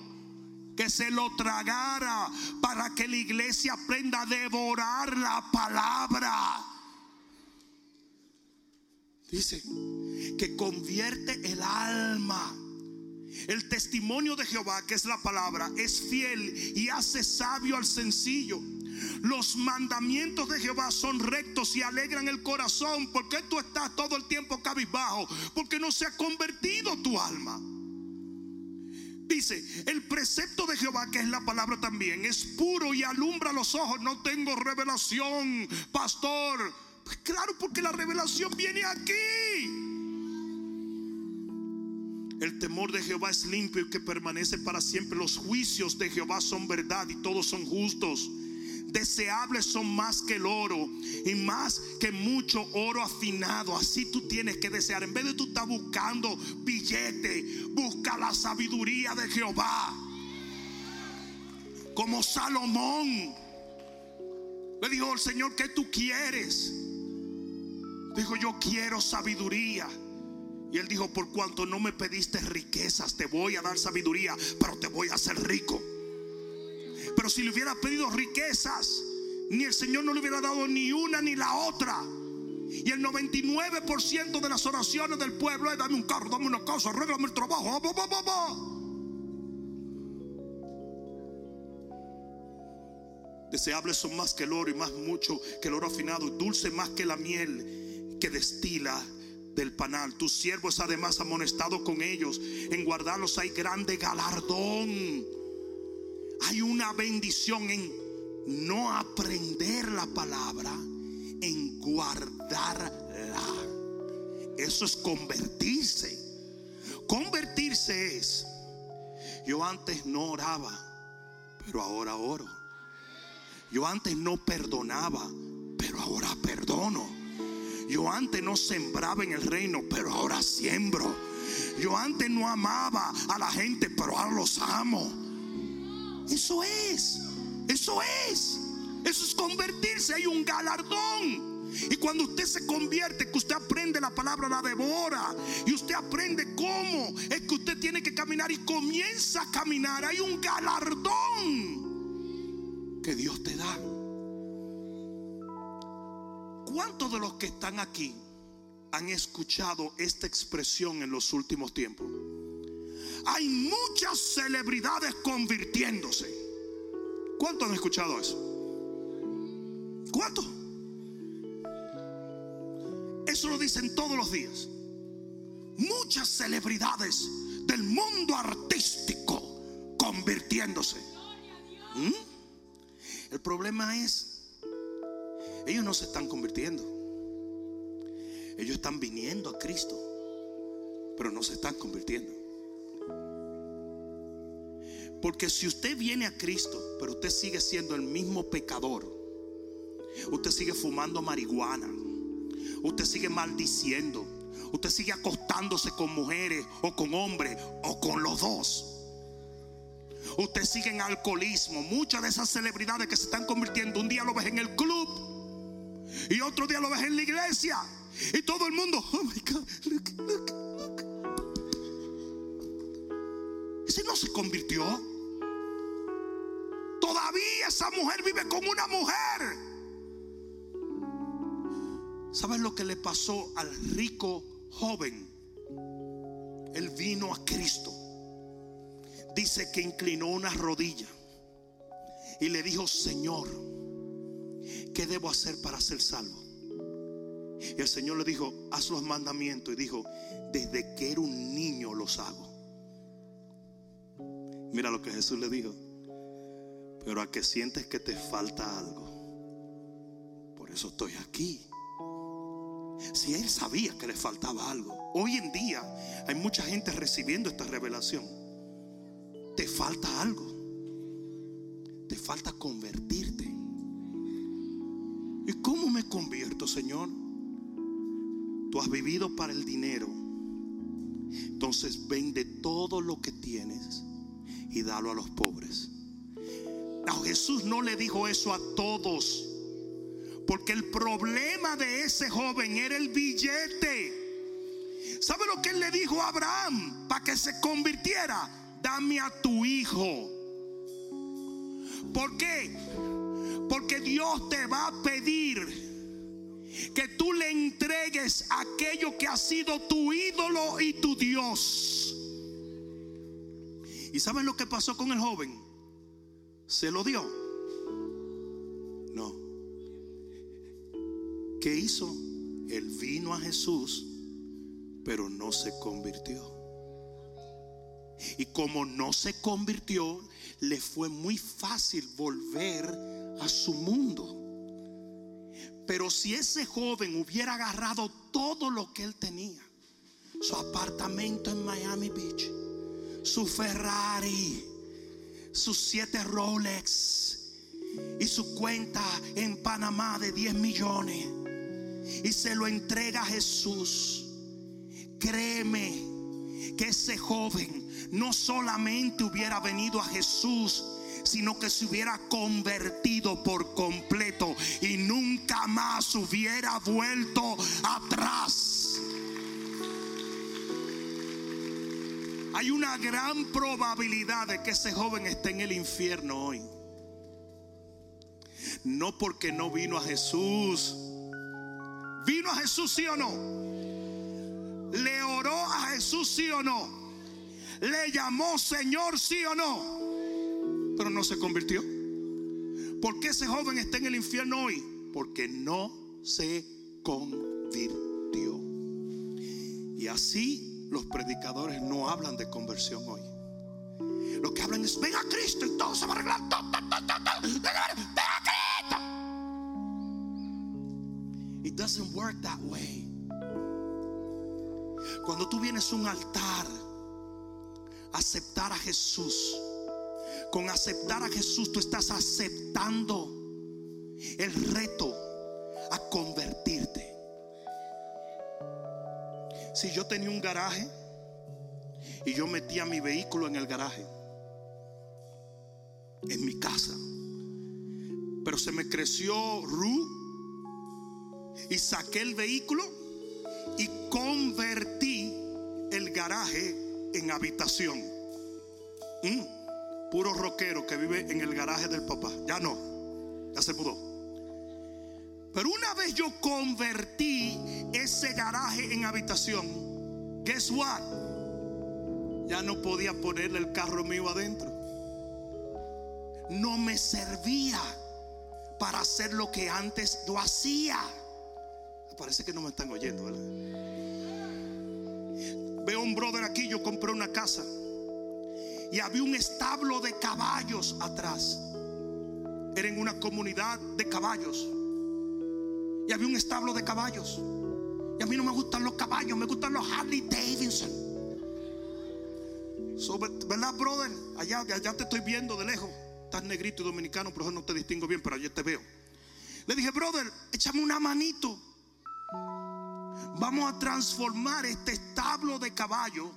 que se lo tragara para que la iglesia aprenda a devorar la palabra. Dice que convierte el alma. El testimonio de Jehová, que es la palabra, es fiel y hace sabio al sencillo. Los mandamientos de Jehová son rectos y alegran el corazón. ¿Por qué tú estás todo el tiempo cabizbajo? Porque no se ha convertido tu alma. Dice, el precepto de Jehová, que es la palabra también, es puro y alumbra los ojos. No tengo revelación, pastor. Pues claro, porque la revelación viene aquí. El temor de Jehová es limpio y que permanece para siempre. Los juicios de Jehová son verdad y todos son justos. Deseables son más que el oro y más que mucho oro afinado. Así tú tienes que desear. En vez de tú estar buscando billete, busca la sabiduría de Jehová. Como Salomón. Le dijo el Señor, ¿qué tú quieres? Dijo, yo quiero sabiduría. Y él dijo, por cuanto no me pediste riquezas, te voy a dar sabiduría, pero te voy a hacer rico. Pero si le hubiera pedido riquezas, ni el Señor no le hubiera dado ni una ni la otra. Y el 99% de las oraciones del pueblo es dame un carro, dame una casa, arréglame el trabajo. Deseables son más que el oro y más mucho que el oro afinado, dulce más que la miel que destila del panal. Tu siervo es además amonestado con ellos. En guardarlos hay grande galardón. Hay una bendición en no aprender la palabra, en guardarla. Eso es convertirse. Convertirse es, yo antes no oraba, pero ahora oro. Yo antes no perdonaba, pero ahora perdono. Yo antes no sembraba en el reino, pero ahora siembro. Yo antes no amaba a la gente, pero ahora los amo. Eso es, eso es, eso es convertirse. Hay un galardón. Y cuando usted se convierte, que usted aprende la palabra, la devora. Y usted aprende cómo es que usted tiene que caminar y comienza a caminar. Hay un galardón que Dios te da. ¿Cuántos de los que están aquí han escuchado esta expresión en los últimos tiempos? Hay muchas celebridades convirtiéndose. ¿Cuántos han escuchado eso? ¿Cuántos? Eso lo dicen todos los días. Muchas celebridades del mundo artístico convirtiéndose. ¿Mm? El problema es ellos no se están convirtiendo. Ellos están viniendo a Cristo, pero no se están convirtiendo. Porque si usted viene a Cristo, pero usted sigue siendo el mismo pecador, usted sigue fumando marihuana, Usted sigue maldiciendo. Usted sigue acostándose con mujeres o con hombres o con los dos. Usted sigue en alcoholismo. Muchas de esas celebridades que se están convirtiendo, un día lo ves en el club y otro día lo ves en la iglesia. Y todo el mundo, oh my God, look, look, Ese no se convirtió. Todavía esa mujer vive como una mujer. ¿Sabes lo que le pasó al rico joven? Él vino a Cristo. Dice que inclinó una rodilla y le dijo, Señor, ¿qué debo hacer para ser salvo? Y el Señor le dijo, haz los mandamientos. Y dijo, desde que era un niño los hago. Mira lo que Jesús le dijo. Pero a que sientes que te falta algo. Por eso estoy aquí. Si él sabía que le faltaba algo. Hoy en día hay mucha gente recibiendo esta revelación. Te falta algo. Te falta convertirte. ¿Y cómo me convierto, Señor? Tú has vivido para el dinero. Entonces vende todo lo que tienes y dalo a los pobres. No, Jesús no le dijo eso a todos. Porque el problema de ese joven era el billete. ¿Sabe lo que él le dijo a Abraham para que se convirtiera? Dame a tu hijo. ¿Por qué? Porque Dios te va a pedir que tú le entregues aquello que ha sido tu ídolo y tu Dios. ¿Y saben lo que pasó con el joven? ¿Se lo dio? No. ¿Qué hizo? Él vino a Jesús, pero no se convirtió. Y como no se convirtió, le fue muy fácil volver a su mundo. Pero si ese joven hubiera agarrado todo lo que él tenía, su apartamento en Miami Beach, su Ferrari, sus siete Rolex y su cuenta en Panamá de 10 millones y se lo entrega a Jesús, créeme que ese joven no solamente hubiera venido a Jesús, sino que se hubiera convertido por completo y nunca más hubiera vuelto atrás. Hay una gran probabilidad de que ese joven esté en el infierno hoy. No porque no vino a Jesús. ¿Vino a Jesús sí o no? ¿Le oró a Jesús sí o no? ¿Le llamó Señor sí o no? Pero no se convirtió. ¿Por qué ese joven está en el infierno hoy? Porque no se convirtió. Y así los predicadores no hablan de conversión hoy. Lo que hablan es, ven a Cristo y todo se va a arreglar. Ven a Cristo. It doesn't work that way. Cuando tú vienes a un altar, aceptar a Jesús. Con aceptar a Jesús tú estás aceptando el reto a convertirte. Si yo tenía un garaje y yo metía mi vehículo en el garaje, en mi casa, pero se me creció Ru y saqué el vehículo y convertí el garaje en habitación. Mm, puro rockero que vive en el garaje del papá. Ya no, ya se mudó. Pero una vez yo convertí ese garaje en habitación, guess what? Ya no podía ponerle el carro mío adentro. No me servía para hacer lo que antes lo hacía. Parece que no me están oyendo, ¿verdad? Veo un brother aquí, yo compré una casa y había un establo de caballos atrás. Era en una comunidad de caballos y había un establo de caballos. Y a mí no me gustan los caballos, me gustan los Harley Davidson. ¿Verdad, brother? Allá, allá te estoy viendo de lejos. Estás negrito y dominicano, pero no te distingo bien, pero ayer te veo. Le dije, brother, échame una manito. Vamos a transformar este establo de caballo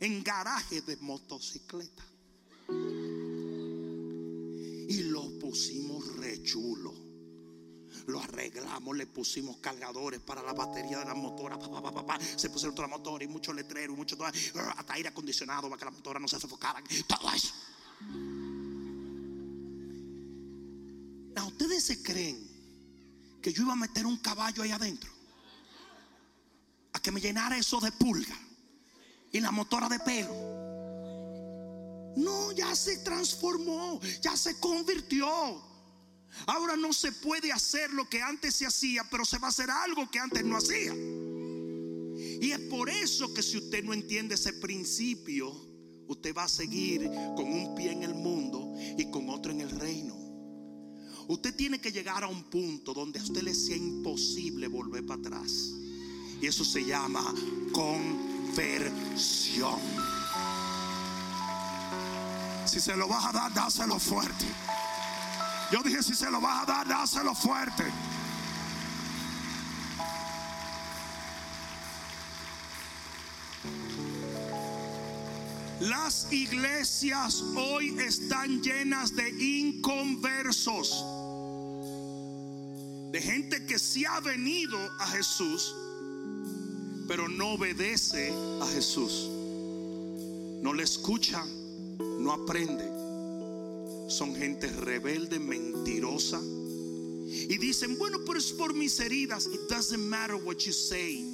en garaje de motocicleta. Y lo pusimos re chulo. Lo arreglamos, le pusimos cargadores para la batería de la motora. Se pusieron toda la motora y mucho letrero, mucho hasta aire acondicionado para que la motora no se sofocara. Todo. ¿Ustedes se creen que yo iba a meter un caballo ahí adentro? A que me llenara eso de pulga y la motora de pelo. No, ya se transformó, ya se convirtió. Ahora no se puede hacer lo que antes se hacía, pero se va a hacer algo que antes no hacía. Y es por eso que si usted no entiende ese principio, usted va a seguir con un pie en el mundo y con otro en el reino. Usted tiene que llegar a un punto donde a usted le sea imposible volver para atrás. Y eso se llama conversión. Si se lo vas a dar, dáselo fuerte. Yo dije, si se lo vas a dar, dáselo fuerte. Las iglesias hoy están llenas de inconversos, de gente que sí ha venido a Jesús, pero no obedece a Jesús. No le escucha, no aprende. Son gente rebelde, mentirosa. Y dicen, bueno, pero es por mis heridas. It doesn't matter what you say.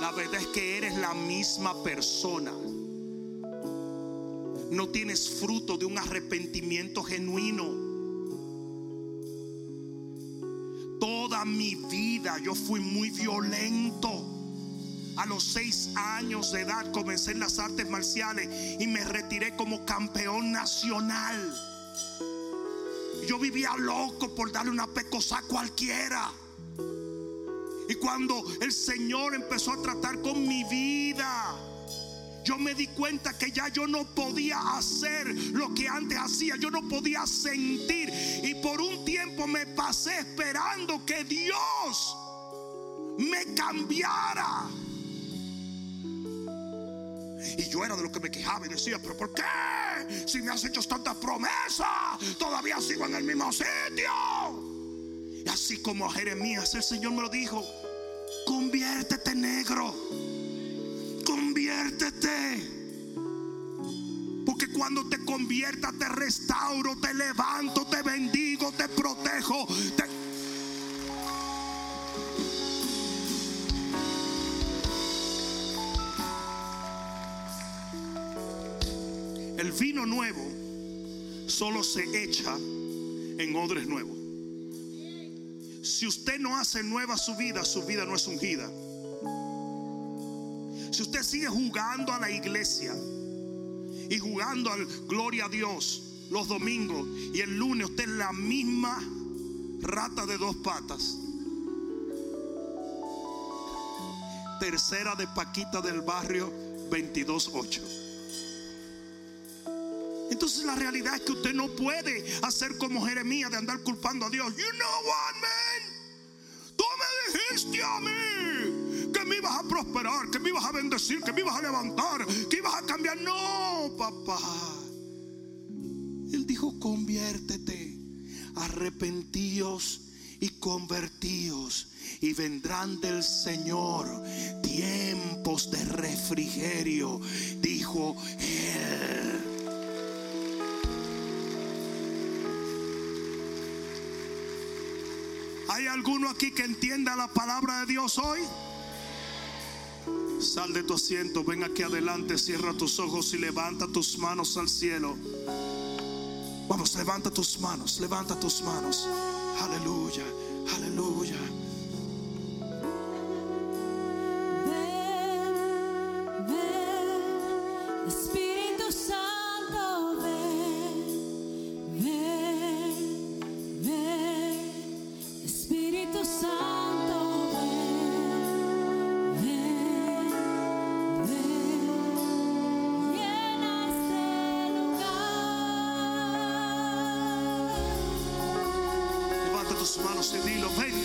La verdad es que eres la misma persona no tienes fruto de un arrepentimiento genuino. Toda mi vida yo fui muy violento. A los seis años de edad comencé en las artes marciales y me retiré como campeón nacional. Yo vivía loco por darle una pecosa a cualquiera. Y cuando el Señor empezó a tratar con mi vida, yo me di cuenta que ya yo no podía hacer lo que antes hacía, yo no podía sentir. Y por un tiempo me pasé esperando que Dios me cambiara. Y yo era de lo que me quejaba y decía, pero ¿por qué? Si me has hecho tantas promesas, todavía sigo en el mismo sitio. Y así como a Jeremías, el Señor me lo dijo, conviértete negro conviértete. Porque cuando te conviertas te restauro, te levanto, te bendigo, te protejo. El vino nuevo solo se echa en odres nuevos. Si usted no hace nueva su vida, su vida no es ungida. Si usted sigue jugando a la iglesia y jugando al gloria a Dios los domingos y el lunes usted es la misma rata de dos patas. Tercera de Paquita del barrio 228. Entonces la realidad es que usted no puede hacer como Jeremías de andar culpando a Dios. You know what, man? Tú me dijiste a mí que me ibas a prosperar, que me ibas a bendecir, que me ibas a levantar, que ibas a cambiar. No, papá. Él dijo, conviértete, arrepentíos y convertíos y vendrán del Señor tiempos de refrigerio, dijo él. ¿Hay alguno aquí que entienda la palabra de Dios hoy? Sal de tu asiento, ven aquí adelante, cierra tus ojos y levanta tus manos al cielo. Vamos, levanta tus manos, levanta tus manos. Aleluya, aleluya. Y dilo, ven.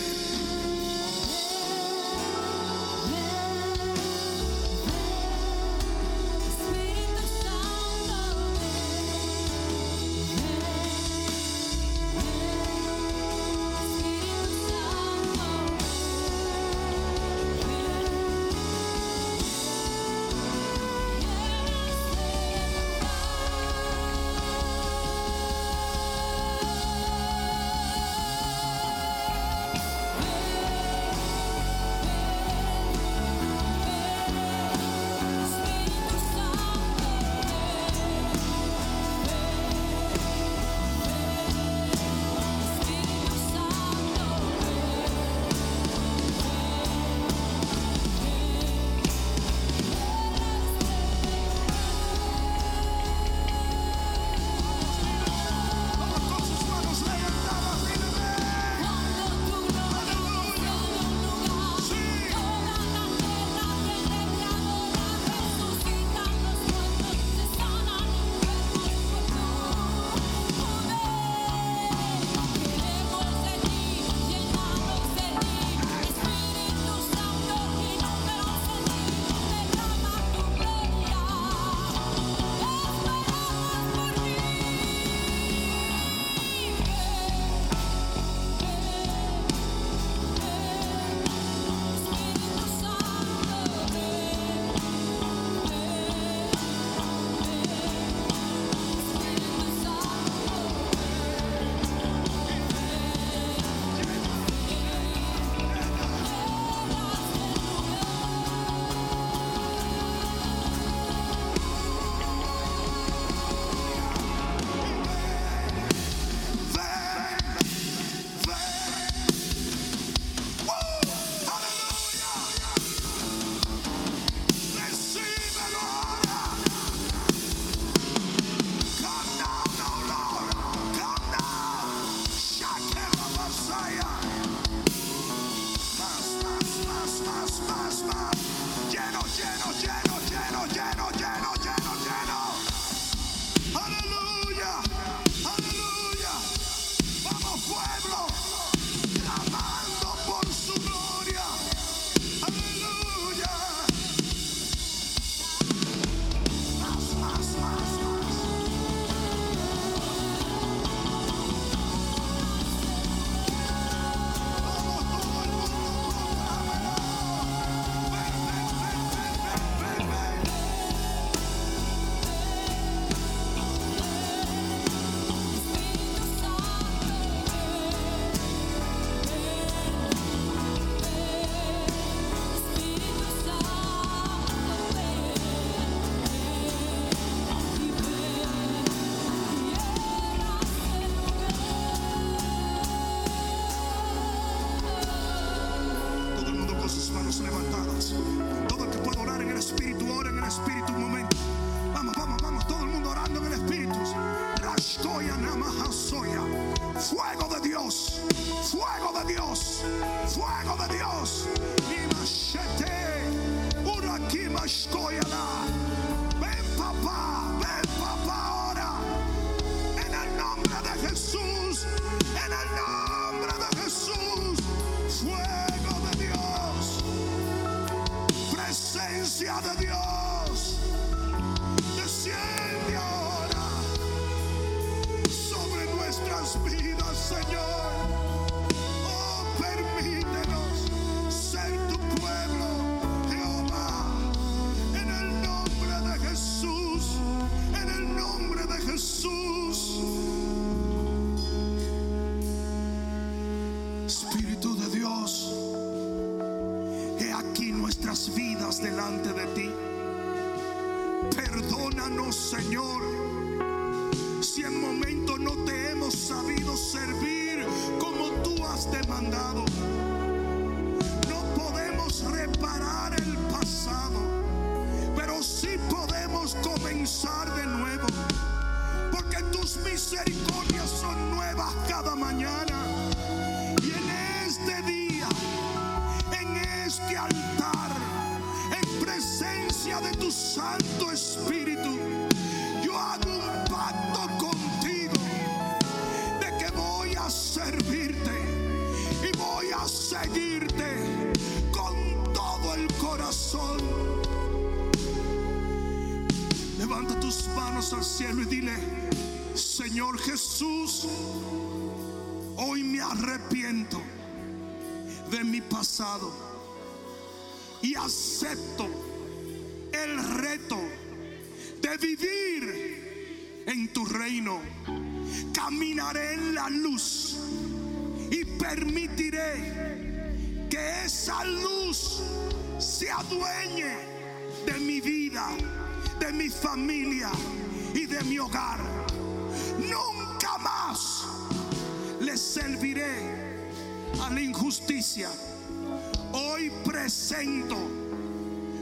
Hoy presento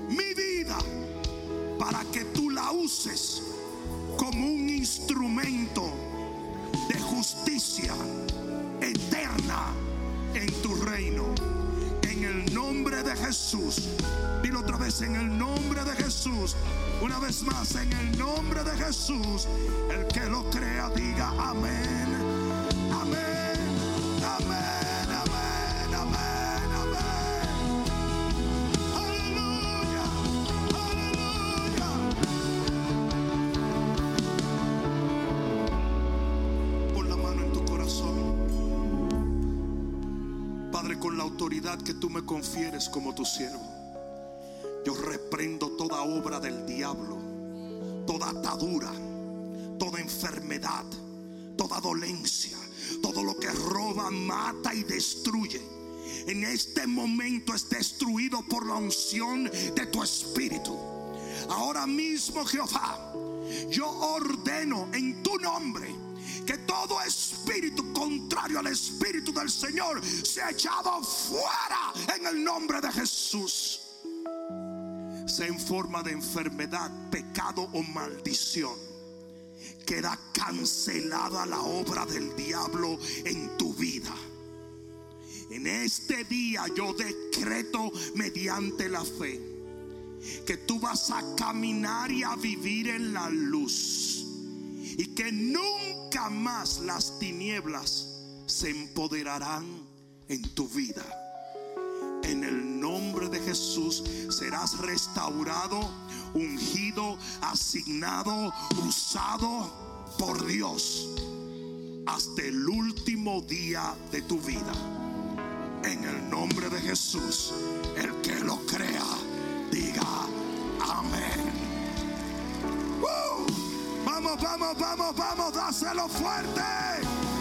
mi vida para que tú la uses como un instrumento de justicia eterna en tu reino. En el nombre de Jesús. Dilo otra vez, en el nombre de Jesús. Una vez más, en el nombre de Jesús. El que lo crea, diga. Amén. Que tú me confieres como tu siervo, yo reprendo toda obra del diablo, toda atadura, toda enfermedad, toda dolencia, todo lo que roba, mata y destruye. En este momento es destruido por la unción de tu espíritu. Ahora mismo, Jehová, yo ordeno en tu nombre que todo espíritu contrario al espíritu del Señor sea echado fuera en el nombre de Jesús. Sea en forma de enfermedad, pecado o maldición. Queda cancelada la obra del diablo en tu vida. En este día yo decreto mediante la fe que tú vas a caminar y a vivir en la luz y que nunca más las tinieblas se empoderarán en tu vida. En el nombre de Jesús serás restaurado, ungido, asignado, usado por Dios hasta el último día de tu vida. En el nombre de Jesús, el que lo crea, diga Vamos, vamos, vamos, dáselo fuerte.